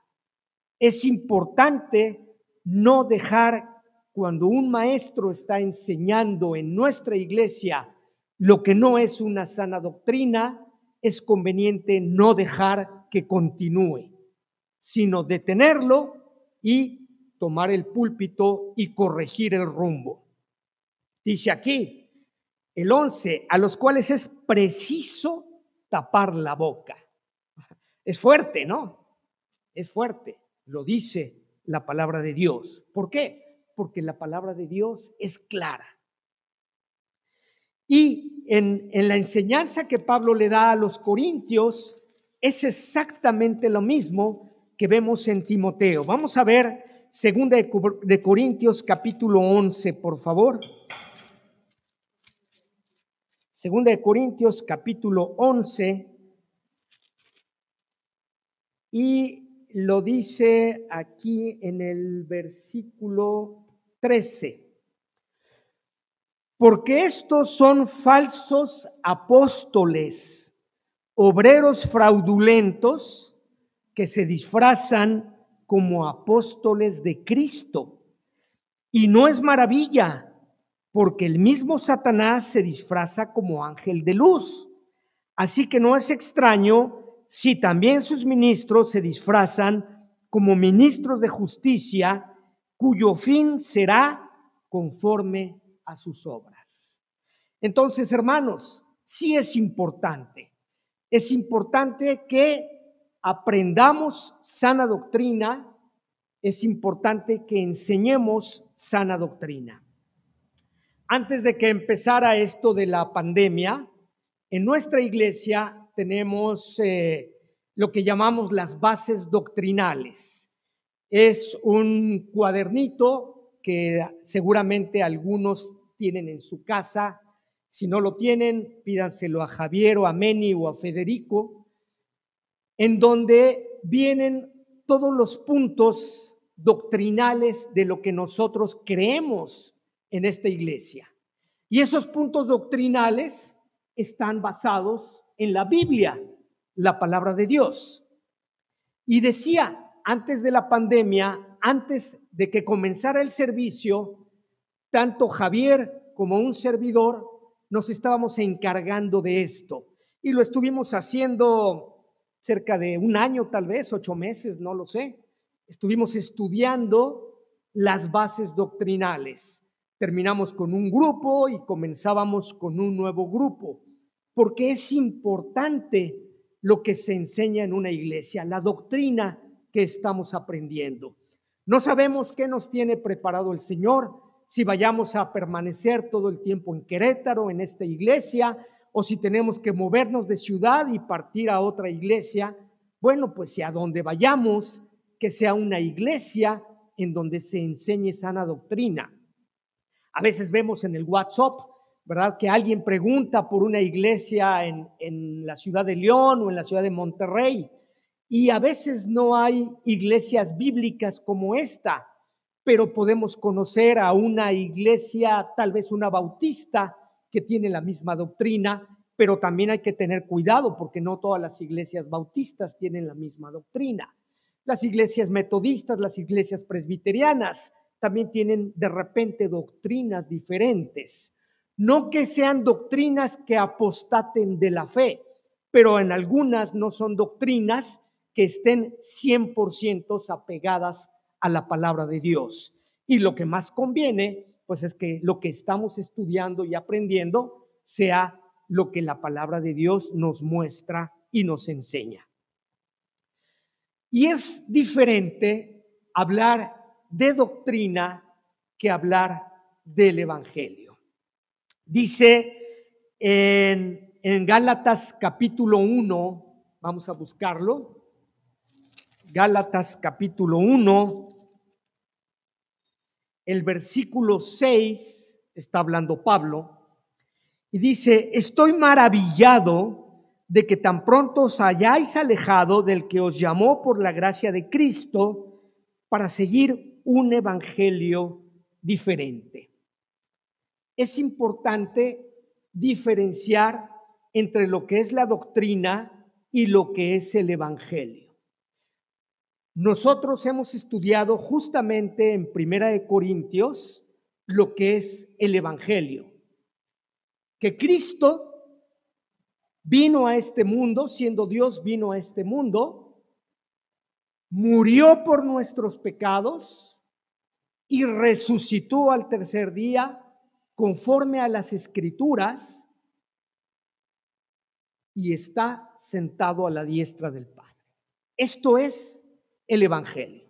Es importante no dejar cuando un maestro está enseñando en nuestra iglesia lo que no es una sana doctrina, es conveniente no dejar que continúe, sino detenerlo y tomar el púlpito y corregir el rumbo. Dice aquí, el 11, a los cuales es preciso tapar la boca. Es fuerte, ¿no? Es fuerte, lo dice la palabra de Dios. ¿Por qué? Porque la palabra de Dios es clara. Y en, en la enseñanza que Pablo le da a los corintios, es exactamente lo mismo que vemos en Timoteo. Vamos a ver segunda de Corintios capítulo 11, por favor. Segunda de Corintios capítulo 11 y lo dice aquí en el versículo 13. Porque estos son falsos apóstoles obreros fraudulentos que se disfrazan como apóstoles de Cristo. Y no es maravilla, porque el mismo Satanás se disfraza como ángel de luz. Así que no es extraño si también sus ministros se disfrazan como ministros de justicia, cuyo fin será conforme a sus obras. Entonces, hermanos, sí es importante es importante que aprendamos sana doctrina, es importante que enseñemos sana doctrina. Antes de que empezara esto de la pandemia, en nuestra iglesia tenemos eh, lo que llamamos las bases doctrinales. Es un cuadernito que seguramente algunos tienen en su casa si no lo tienen, pídanselo a Javier o a Meni o a Federico, en donde vienen todos los puntos doctrinales de lo que nosotros creemos en esta iglesia. Y esos puntos doctrinales están basados en la Biblia, la palabra de Dios. Y decía, antes de la pandemia, antes de que comenzara el servicio, tanto Javier como un servidor nos estábamos encargando de esto. Y lo estuvimos haciendo cerca de un año, tal vez, ocho meses, no lo sé. Estuvimos estudiando las bases doctrinales. Terminamos con un grupo y comenzábamos con un nuevo grupo, porque es importante lo que se enseña en una iglesia, la doctrina que estamos aprendiendo. No sabemos qué nos tiene preparado el Señor, si vayamos a permanecer todo el tiempo en Querétaro, en esta iglesia, o si tenemos que movernos de ciudad y partir a otra iglesia. Bueno, pues si a donde vayamos, que sea una iglesia en donde se enseñe sana doctrina. A veces vemos en el WhatsApp, ¿verdad? Que alguien pregunta por una iglesia en, en la ciudad de León o en la ciudad de Monterrey. Y a veces no hay iglesias bíblicas como esta pero podemos conocer a una iglesia, tal vez una bautista, que tiene la misma doctrina, pero también hay que tener cuidado porque no todas las iglesias bautistas tienen la misma doctrina. Las iglesias metodistas, las iglesias presbiterianas también tienen de repente doctrinas diferentes. No que sean doctrinas que apostaten de la fe, pero en algunas no son doctrinas que estén 100% apegadas a la palabra de Dios. Y lo que más conviene, pues es que lo que estamos estudiando y aprendiendo sea lo que la palabra de Dios nos muestra y nos enseña. Y es diferente hablar de doctrina que hablar del Evangelio. Dice en, Gálatas capítulo 1, vamos a buscarlo, Gálatas capítulo 1, el versículo 6, está hablando Pablo, y dice, estoy maravillado de que tan pronto os hayáis alejado del que os llamó por la gracia de Cristo para seguir un evangelio diferente. Es importante diferenciar entre lo que es la doctrina y lo que es el evangelio. Nosotros hemos estudiado justamente en Primera de Corintios lo que es el evangelio. Que Cristo vino a este mundo, siendo Dios vino a este mundo, murió por nuestros pecados, y resucitó al tercer día conforme a las escrituras y está sentado a la diestra del Padre. Esto es el Evangelio.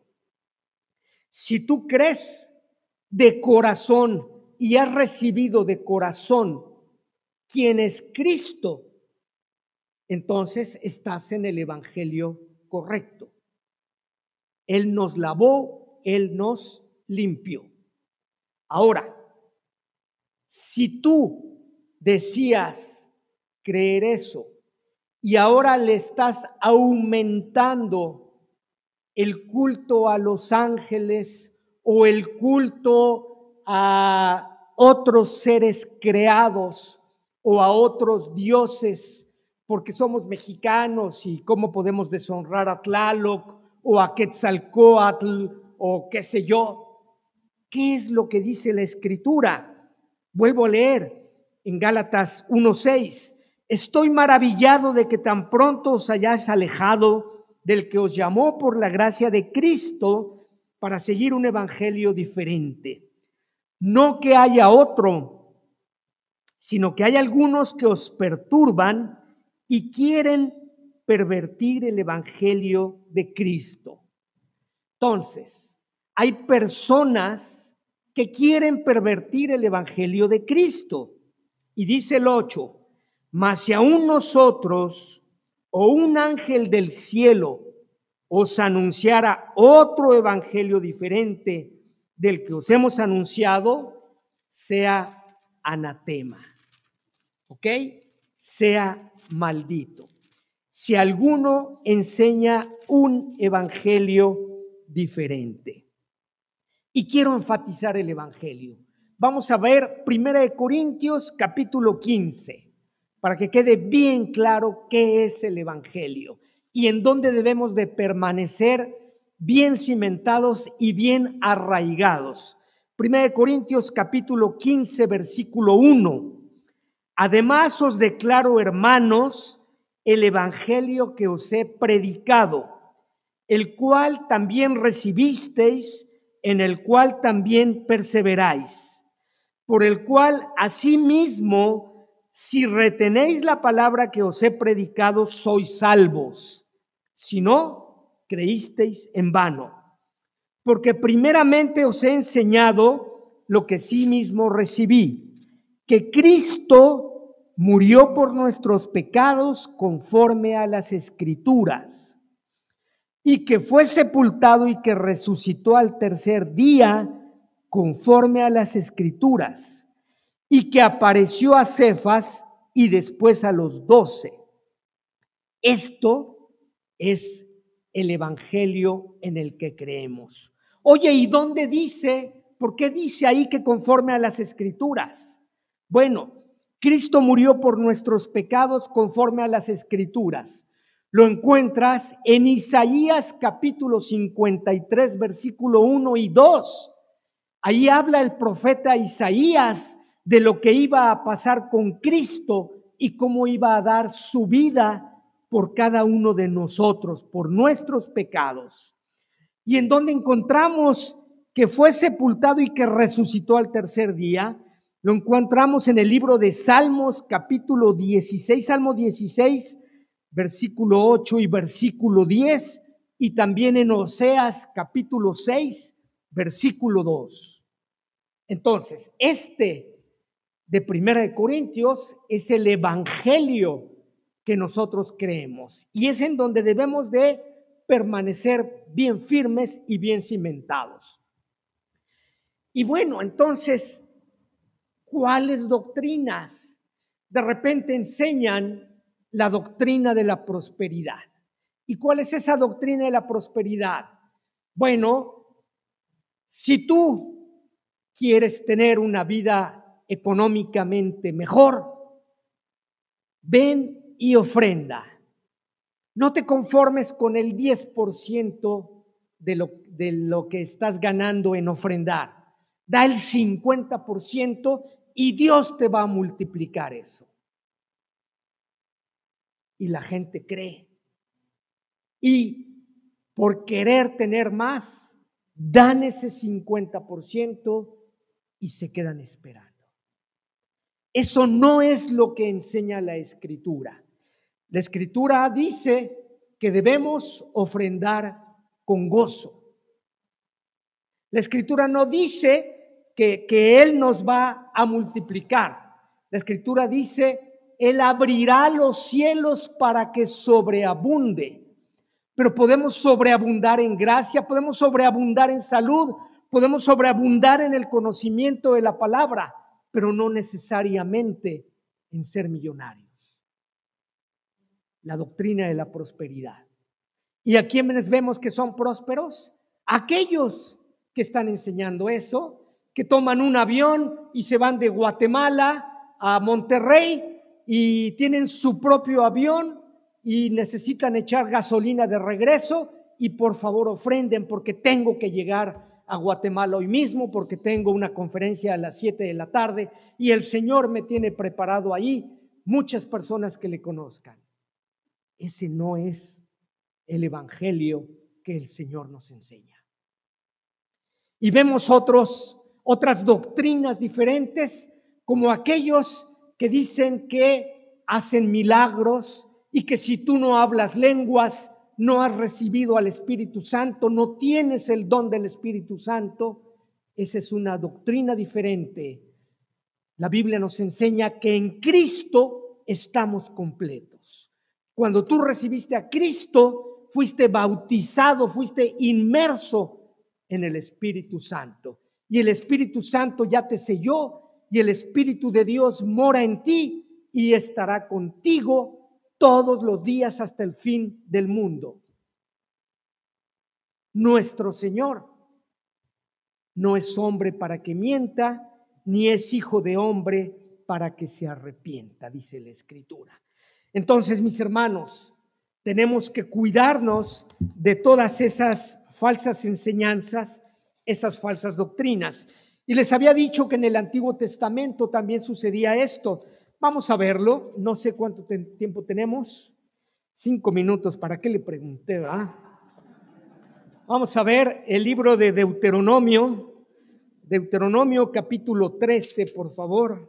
Si tú crees de corazón y has recibido de corazón quién es Cristo, entonces estás en el Evangelio correcto. Él nos lavó, Él nos limpió. Ahora, si tú decías creer eso y ahora le estás aumentando el culto a los ángeles o el culto a otros seres creados o a otros dioses, porque somos mexicanos y cómo podemos deshonrar a Tlaloc o a Quetzalcoatl o qué sé yo. ¿Qué es lo que dice la escritura? Vuelvo a leer en Gálatas 1.6. Estoy maravillado de que tan pronto os hayáis alejado del que os llamó por la gracia de Cristo para seguir un evangelio diferente. No que haya otro, sino que hay algunos que os perturban y quieren pervertir el evangelio de Cristo. Entonces, hay personas que quieren pervertir el evangelio de Cristo. Y dice el 8, mas si aún nosotros o un ángel del cielo os anunciara otro evangelio diferente del que os hemos anunciado, sea anatema. ¿Ok? Sea maldito. Si alguno enseña un evangelio diferente. Y quiero enfatizar el evangelio. Vamos a ver 1 Corintios capítulo 15 para que quede bien claro qué es el Evangelio y en dónde debemos de permanecer bien cimentados y bien arraigados. Primera de Corintios capítulo 15 versículo 1. Además os declaro, hermanos, el evangelio que os he predicado, el cual también recibisteis, en el cual también perseveráis, por el cual asimismo si retenéis la palabra que os he predicado, sois salvos. Si no, creísteis en vano. Porque primeramente os he enseñado lo que sí mismo recibí, que Cristo murió por nuestros pecados conforme a las escrituras, y que fue sepultado y que resucitó al tercer día conforme a las escrituras y que apareció a Cefas y después a los doce. Esto es el Evangelio en el que creemos. Oye, ¿y dónde dice? ¿Por qué dice ahí que conforme a las escrituras? Bueno, Cristo murió por nuestros pecados conforme a las escrituras. Lo encuentras en Isaías capítulo 53, versículo 1 y 2. Ahí habla el profeta Isaías de lo que iba a pasar con Cristo y cómo iba a dar su vida por cada uno de nosotros, por nuestros pecados. Y en donde encontramos que fue sepultado y que resucitó al tercer día, lo encontramos en el libro de Salmos capítulo 16, Salmo 16, versículo 8 y versículo 10, y también en Oseas capítulo 6, versículo 2. Entonces, este de Primera de Corintios es el evangelio que nosotros creemos y es en donde debemos de permanecer bien firmes y bien cimentados. Y bueno, entonces, ¿cuáles doctrinas de repente enseñan la doctrina de la prosperidad? ¿Y cuál es esa doctrina de la prosperidad? Bueno, si tú quieres tener una vida económicamente mejor, ven y ofrenda. No te conformes con el 10% de lo, de lo que estás ganando en ofrendar. Da el 50% y Dios te va a multiplicar eso. Y la gente cree. Y por querer tener más, dan ese 50% y se quedan esperando. Eso no es lo que enseña la escritura. La escritura dice que debemos ofrendar con gozo. La escritura no dice que, que Él nos va a multiplicar. La escritura dice, Él abrirá los cielos para que sobreabunde. Pero podemos sobreabundar en gracia, podemos sobreabundar en salud, podemos sobreabundar en el conocimiento de la palabra, pero no necesariamente en ser millonarios. La doctrina de la prosperidad. ¿Y a quiénes vemos que son prósperos? Aquellos que están enseñando eso, que toman un avión y se van de Guatemala a Monterrey y tienen su propio avión y necesitan echar gasolina de regreso y por favor ofrenden porque tengo que llegar a Guatemala hoy mismo porque tengo una conferencia a las 7 de la tarde y el Señor me tiene preparado ahí muchas personas que le conozcan. Ese no es el Evangelio que el Señor nos enseña. Y vemos otros, otras doctrinas diferentes, como aquellos que dicen que hacen milagros y que si tú no hablas lenguas, no has recibido al Espíritu Santo, no tienes el don del Espíritu Santo, esa es una doctrina diferente. La Biblia nos enseña que en Cristo estamos completos. Cuando tú recibiste a Cristo, fuiste bautizado, fuiste inmerso en el Espíritu Santo. Y el Espíritu Santo ya te selló y el Espíritu de Dios mora en ti y estará contigo todos los días hasta el fin del mundo. Nuestro Señor no es hombre para que mienta, ni es hijo de hombre para que se arrepienta, dice la Escritura. Entonces, mis hermanos, tenemos que cuidarnos de todas esas falsas enseñanzas, esas falsas doctrinas. Y les había dicho que en el Antiguo Testamento también sucedía esto. Vamos a verlo. No sé cuánto tiempo tenemos. Cinco minutos. ¿Para qué le pregunté? Vamos a ver el libro de Deuteronomio. Deuteronomio capítulo 13, por favor.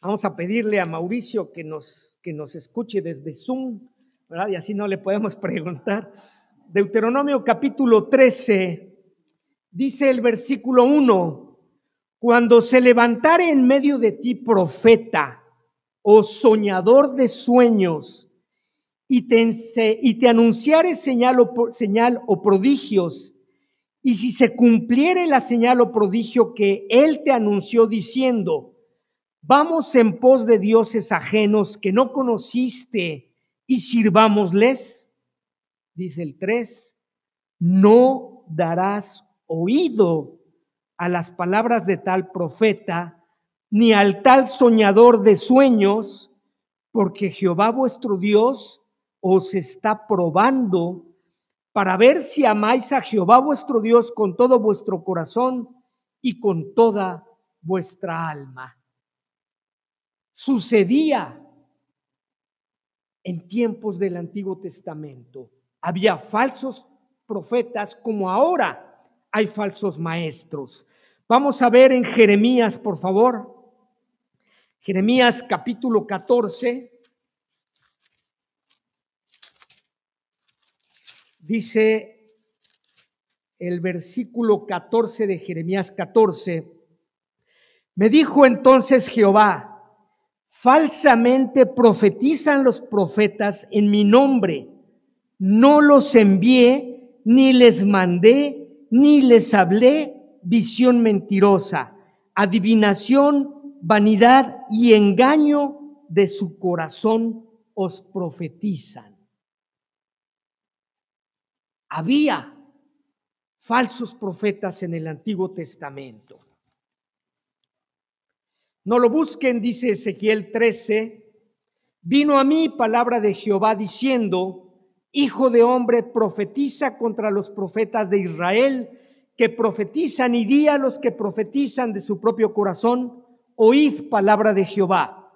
Vamos a pedirle a Mauricio que nos, que nos escuche desde Zoom, ¿verdad? Y así no le podemos [LAUGHS] preguntar. Deuteronomio capítulo 13, dice el versículo 1. Cuando se levantare en medio de ti profeta o soñador de sueños y te, y te anunciare señal o, señal o prodigios, y si se cumpliere la señal o prodigio que él te anunció diciendo, vamos en pos de dioses ajenos que no conociste y sirvámosles, dice el 3, no darás oído a las palabras de tal profeta, ni al tal soñador de sueños, porque Jehová vuestro Dios os está probando para ver si amáis a Jehová vuestro Dios con todo vuestro corazón y con toda vuestra alma. Sucedía en tiempos del Antiguo Testamento. Había falsos profetas como ahora hay falsos maestros. Vamos a ver en Jeremías, por favor. Jeremías capítulo 14. Dice el versículo 14 de Jeremías 14. Me dijo entonces Jehová, falsamente profetizan los profetas en mi nombre. No los envié ni les mandé ni les hablé visión mentirosa, adivinación, vanidad y engaño de su corazón os profetizan. Había falsos profetas en el Antiguo Testamento. No lo busquen, dice Ezequiel 13. Vino a mí palabra de Jehová diciendo, Hijo de hombre, profetiza contra los profetas de Israel que profetizan y di a los que profetizan de su propio corazón, oíd palabra de Jehová.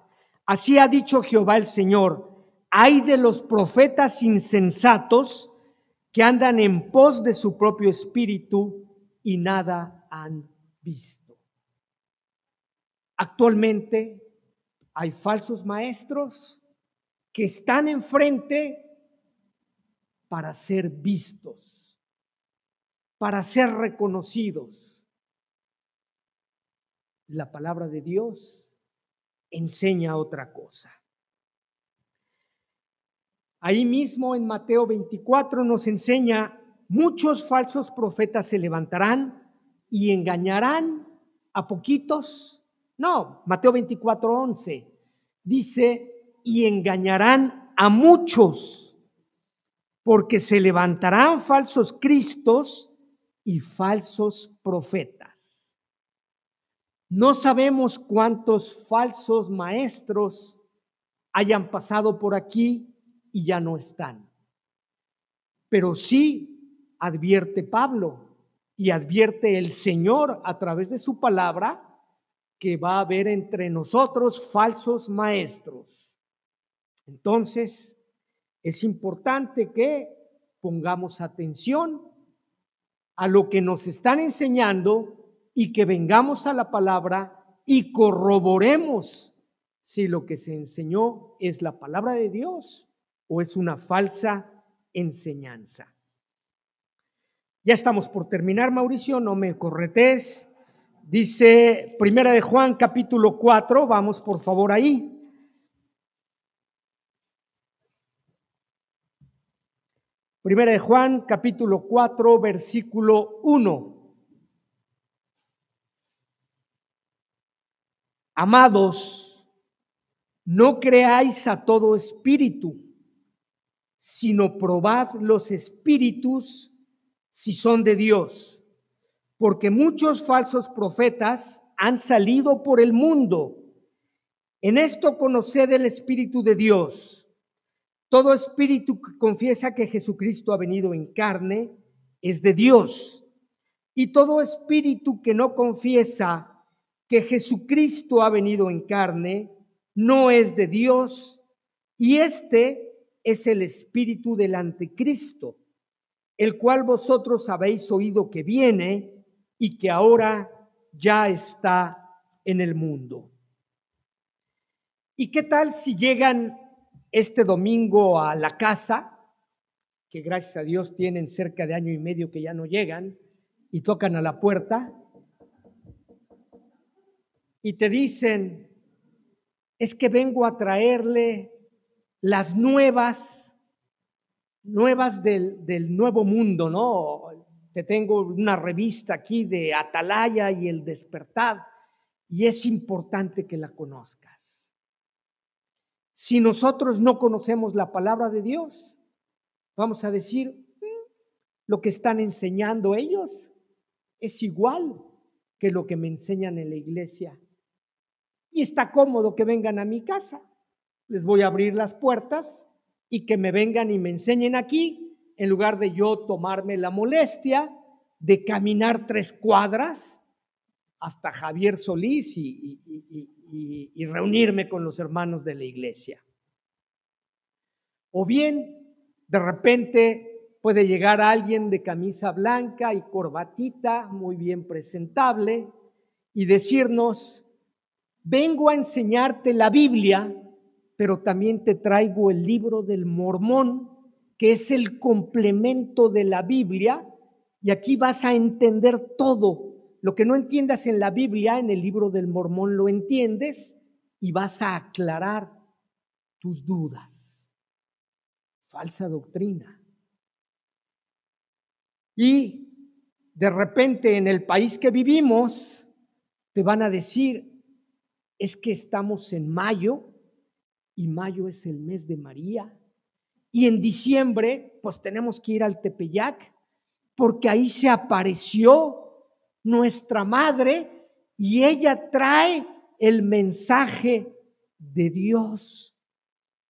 Así ha dicho Jehová el Señor, hay de los profetas insensatos que andan en pos de su propio espíritu y nada han visto. Actualmente hay falsos maestros que están enfrente para ser vistos, para ser reconocidos. La palabra de Dios enseña otra cosa. Ahí mismo en Mateo 24 nos enseña, muchos falsos profetas se levantarán y engañarán a poquitos. No, Mateo 24, 11 dice, y engañarán a muchos, porque se levantarán falsos cristos y falsos profetas. No sabemos cuántos falsos maestros hayan pasado por aquí y ya no están. Pero sí advierte Pablo y advierte el Señor a través de su palabra que va a haber entre nosotros falsos maestros. Entonces, es importante que pongamos atención a lo que nos están enseñando y que vengamos a la palabra y corroboremos si lo que se enseñó es la palabra de Dios o es una falsa enseñanza. Ya estamos por terminar, Mauricio, no me corretes. Dice Primera de Juan capítulo 4, vamos por favor ahí. Primera de Juan capítulo 4 versículo 1. Amados, no creáis a todo espíritu sino probad los espíritus si son de Dios, porque muchos falsos profetas han salido por el mundo. En esto conoced el Espíritu de Dios. Todo espíritu que confiesa que Jesucristo ha venido en carne es de Dios. Y todo espíritu que no confiesa que Jesucristo ha venido en carne no es de Dios. Y este es el espíritu del anticristo, el cual vosotros habéis oído que viene y que ahora ya está en el mundo. ¿Y qué tal si llegan este domingo a la casa, que gracias a Dios tienen cerca de año y medio que ya no llegan, y tocan a la puerta, y te dicen, es que vengo a traerle las nuevas, nuevas del, del nuevo mundo, ¿no? Te tengo una revista aquí de Atalaya y el despertar, y es importante que la conozcas. Si nosotros no conocemos la palabra de Dios, vamos a decir, mm, lo que están enseñando ellos es igual que lo que me enseñan en la iglesia. Y está cómodo que vengan a mi casa les voy a abrir las puertas y que me vengan y me enseñen aquí, en lugar de yo tomarme la molestia de caminar tres cuadras hasta Javier Solís y, y, reunirme con los hermanos de la iglesia. O bien, de repente puede llegar alguien de camisa blanca y corbatita, muy bien presentable, y decirnos, vengo a enseñarte la Biblia pero también te traigo el libro del mormón, que es el complemento de la Biblia, y aquí vas a entender todo. Lo que no entiendas en la Biblia, en el libro del mormón lo entiendes y vas a aclarar tus dudas. Falsa doctrina. Y de repente en el país que vivimos, te van a decir, es que estamos en mayo y mayo es el mes de María. Y en diciembre, pues tenemos que ir al Tepeyac, porque ahí se apareció nuestra madre y ella trae el mensaje de Dios.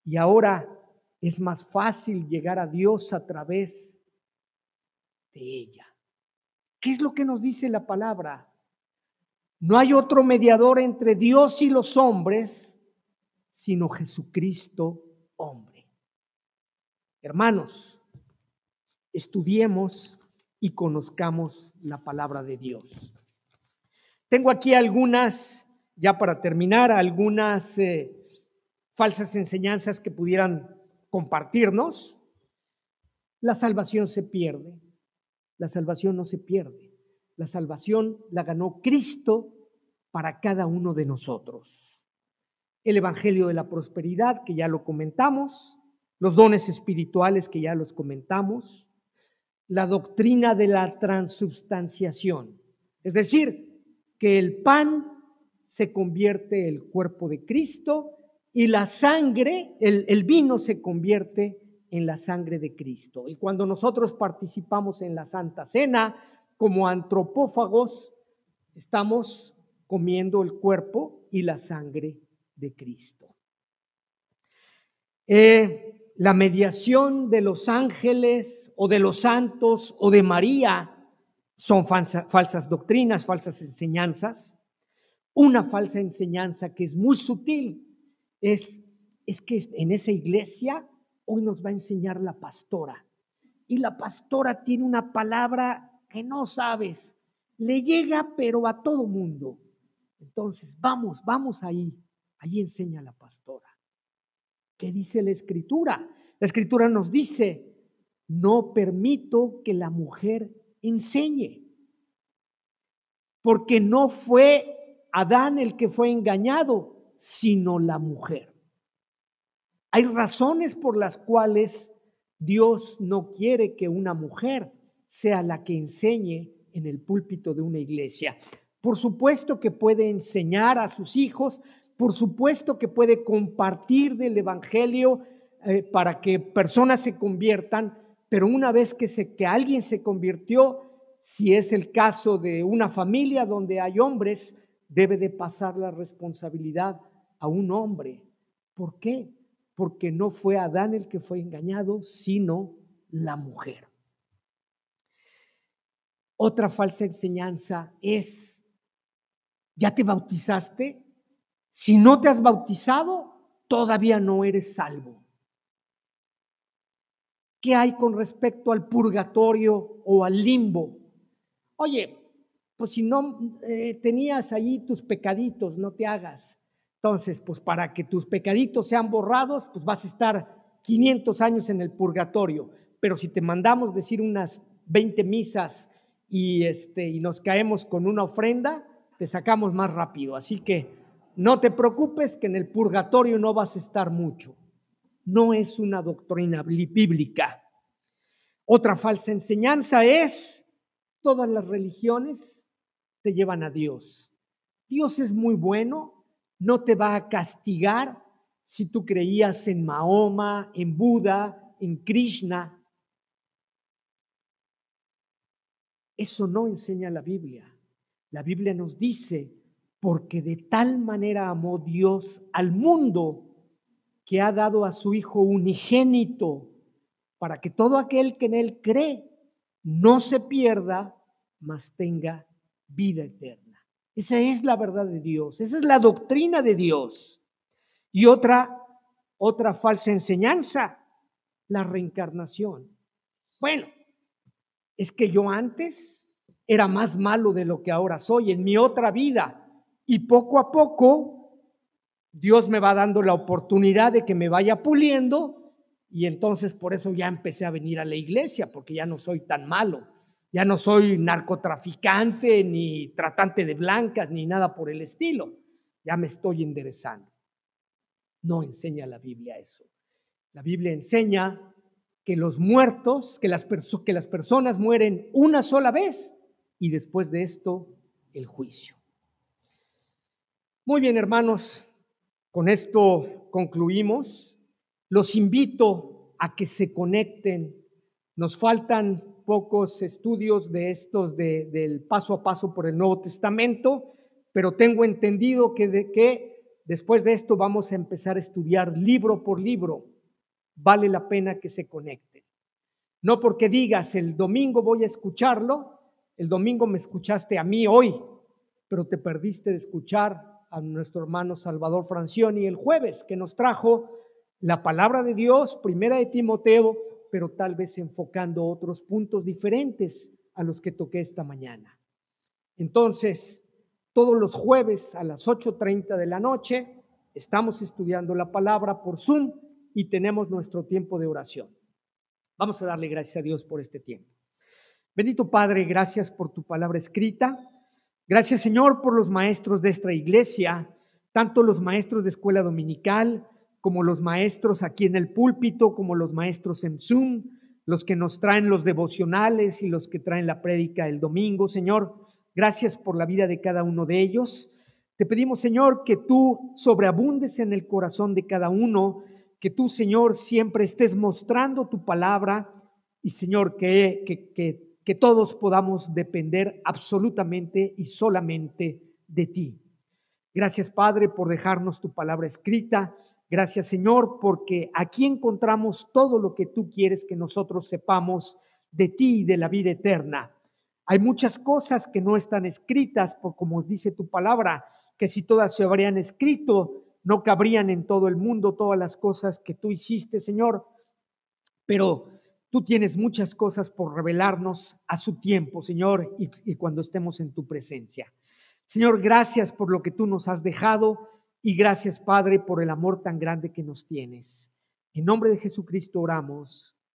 Y ahora es más fácil llegar a Dios a través de ella. ¿Qué es lo que nos dice la palabra? No hay otro mediador entre Dios y los hombres sino Jesucristo hombre. Hermanos, estudiemos y conozcamos la palabra de Dios. Tengo aquí algunas, ya para terminar, algunas eh, falsas enseñanzas que pudieran compartirnos. La salvación se pierde, la salvación no se pierde, la salvación la ganó Cristo para cada uno de nosotros. El Evangelio de la Prosperidad, que ya lo comentamos, los dones espirituales, que ya los comentamos, la doctrina de la transubstanciación, es decir, que el pan se convierte el cuerpo de Cristo y la sangre, el, el vino se convierte en la sangre de Cristo. Y cuando nosotros participamos en la Santa Cena como antropófagos, estamos comiendo el cuerpo y la sangre de Cristo. Eh, la mediación de los ángeles o de los santos o de María son falsas doctrinas, falsas enseñanzas. Una falsa enseñanza que es muy sutil es, es que en esa iglesia hoy nos va a enseñar la pastora. Y la pastora tiene una palabra que no sabes, le llega pero a todo mundo. Entonces, vamos, vamos ahí, ahí enseña la pastora. ¿Qué dice la escritura? La escritura nos dice, no permito que la mujer enseñe, porque no fue Adán el que fue engañado, sino la mujer. Hay razones por las cuales Dios no quiere que una mujer sea la que enseñe en el púlpito de una iglesia. Por supuesto que puede enseñar a sus hijos, por supuesto que puede compartir del Evangelio eh, para que personas se conviertan, pero una vez que, se, que alguien se convirtió, si es el caso de una familia donde hay hombres, debe de pasar la responsabilidad a un hombre. ¿Por qué? Porque no fue Adán el que fue engañado, sino la mujer. Otra falsa enseñanza es, ¿ya te bautizaste? Si no te has bautizado, todavía no eres salvo. ¿Qué hay con respecto al purgatorio o al limbo? Oye, pues si no eh, tenías allí tus pecaditos, no te hagas. Entonces, pues para que tus pecaditos sean borrados, pues vas a estar 500 años en el purgatorio. Pero si te mandamos decir unas 20 misas y, este, y nos caemos con una ofrenda, te sacamos más rápido. Así que no te preocupes que en el purgatorio no vas a estar mucho. No es una doctrina bíblica. Otra falsa enseñanza es, todas las religiones te llevan a Dios. Dios es muy bueno, no te va a castigar si tú creías en Mahoma, en Buda, en Krishna. Eso no enseña la Biblia. La Biblia nos dice porque de tal manera amó Dios al mundo que ha dado a su Hijo unigénito, para que todo aquel que en Él cree no se pierda, mas tenga vida eterna. Esa es la verdad de Dios, esa es la doctrina de Dios. Y otra, otra falsa enseñanza, la reencarnación. Bueno, es que yo antes era más malo de lo que ahora soy, en mi otra vida y poco a poco, Dios me va dando la oportunidad de que me vaya puliendo y entonces por eso ya empecé a venir a la iglesia, porque ya no soy tan malo, ya no soy narcotraficante ni tratante de blancas ni nada por el estilo, ya me estoy enderezando. No enseña la Biblia eso. La Biblia enseña que los muertos, que las, que las personas mueren una sola vez y después de esto el juicio. Muy bien, hermanos, con esto concluimos. Los invito a que se conecten. Nos faltan pocos estudios de estos del paso a paso por el Nuevo Testamento, pero tengo entendido que, de, que después de esto vamos a empezar a estudiar libro por libro. Vale la pena que se conecten. No porque digas el domingo voy a escucharlo, el domingo me escuchaste a mí hoy, pero te perdiste de escuchar a nuestro hermano Salvador Francioni el jueves, que nos trajo la palabra de Dios, primera de Timoteo pero tal vez enfocando otros puntos diferentes a los que toqué esta mañana. Entonces, todos los jueves a las 8.30 de la noche estamos estudiando la palabra por Zoom y tenemos nuestro tiempo de oración. Vamos a darle gracias a Dios por este tiempo. Bendito Padre, gracias por tu palabra escrita. Gracias Señor por los maestros de esta iglesia, tanto los maestros de escuela dominical como los maestros aquí en el púlpito, como los maestros en Zoom, los que nos traen los devocionales y los que traen la prédica el domingo, Señor. Gracias por la vida de cada uno de ellos. Te pedimos, Señor, que tú sobreabundes en el corazón de cada uno, que tú, Señor, siempre estés mostrando tu palabra y, Señor, que, que, que, todos podamos depender absolutamente y solamente de ti. Gracias, Padre, por dejarnos tu palabra escrita. Gracias, Señor, porque aquí encontramos todo lo que tú quieres que nosotros sepamos de ti y de la vida eterna. Hay muchas cosas que no están escritas, por como dice tu palabra, que si todas se habrían escrito, no cabrían en todo el mundo todas las cosas que tú hiciste, Señor. Pero tú tienes muchas cosas por revelarnos a su tiempo, Señor, y, cuando estemos en tu presencia. Señor, gracias por lo que tú nos has dejado y gracias, Padre, por el amor tan grande que nos tienes. En nombre de Jesucristo oramos.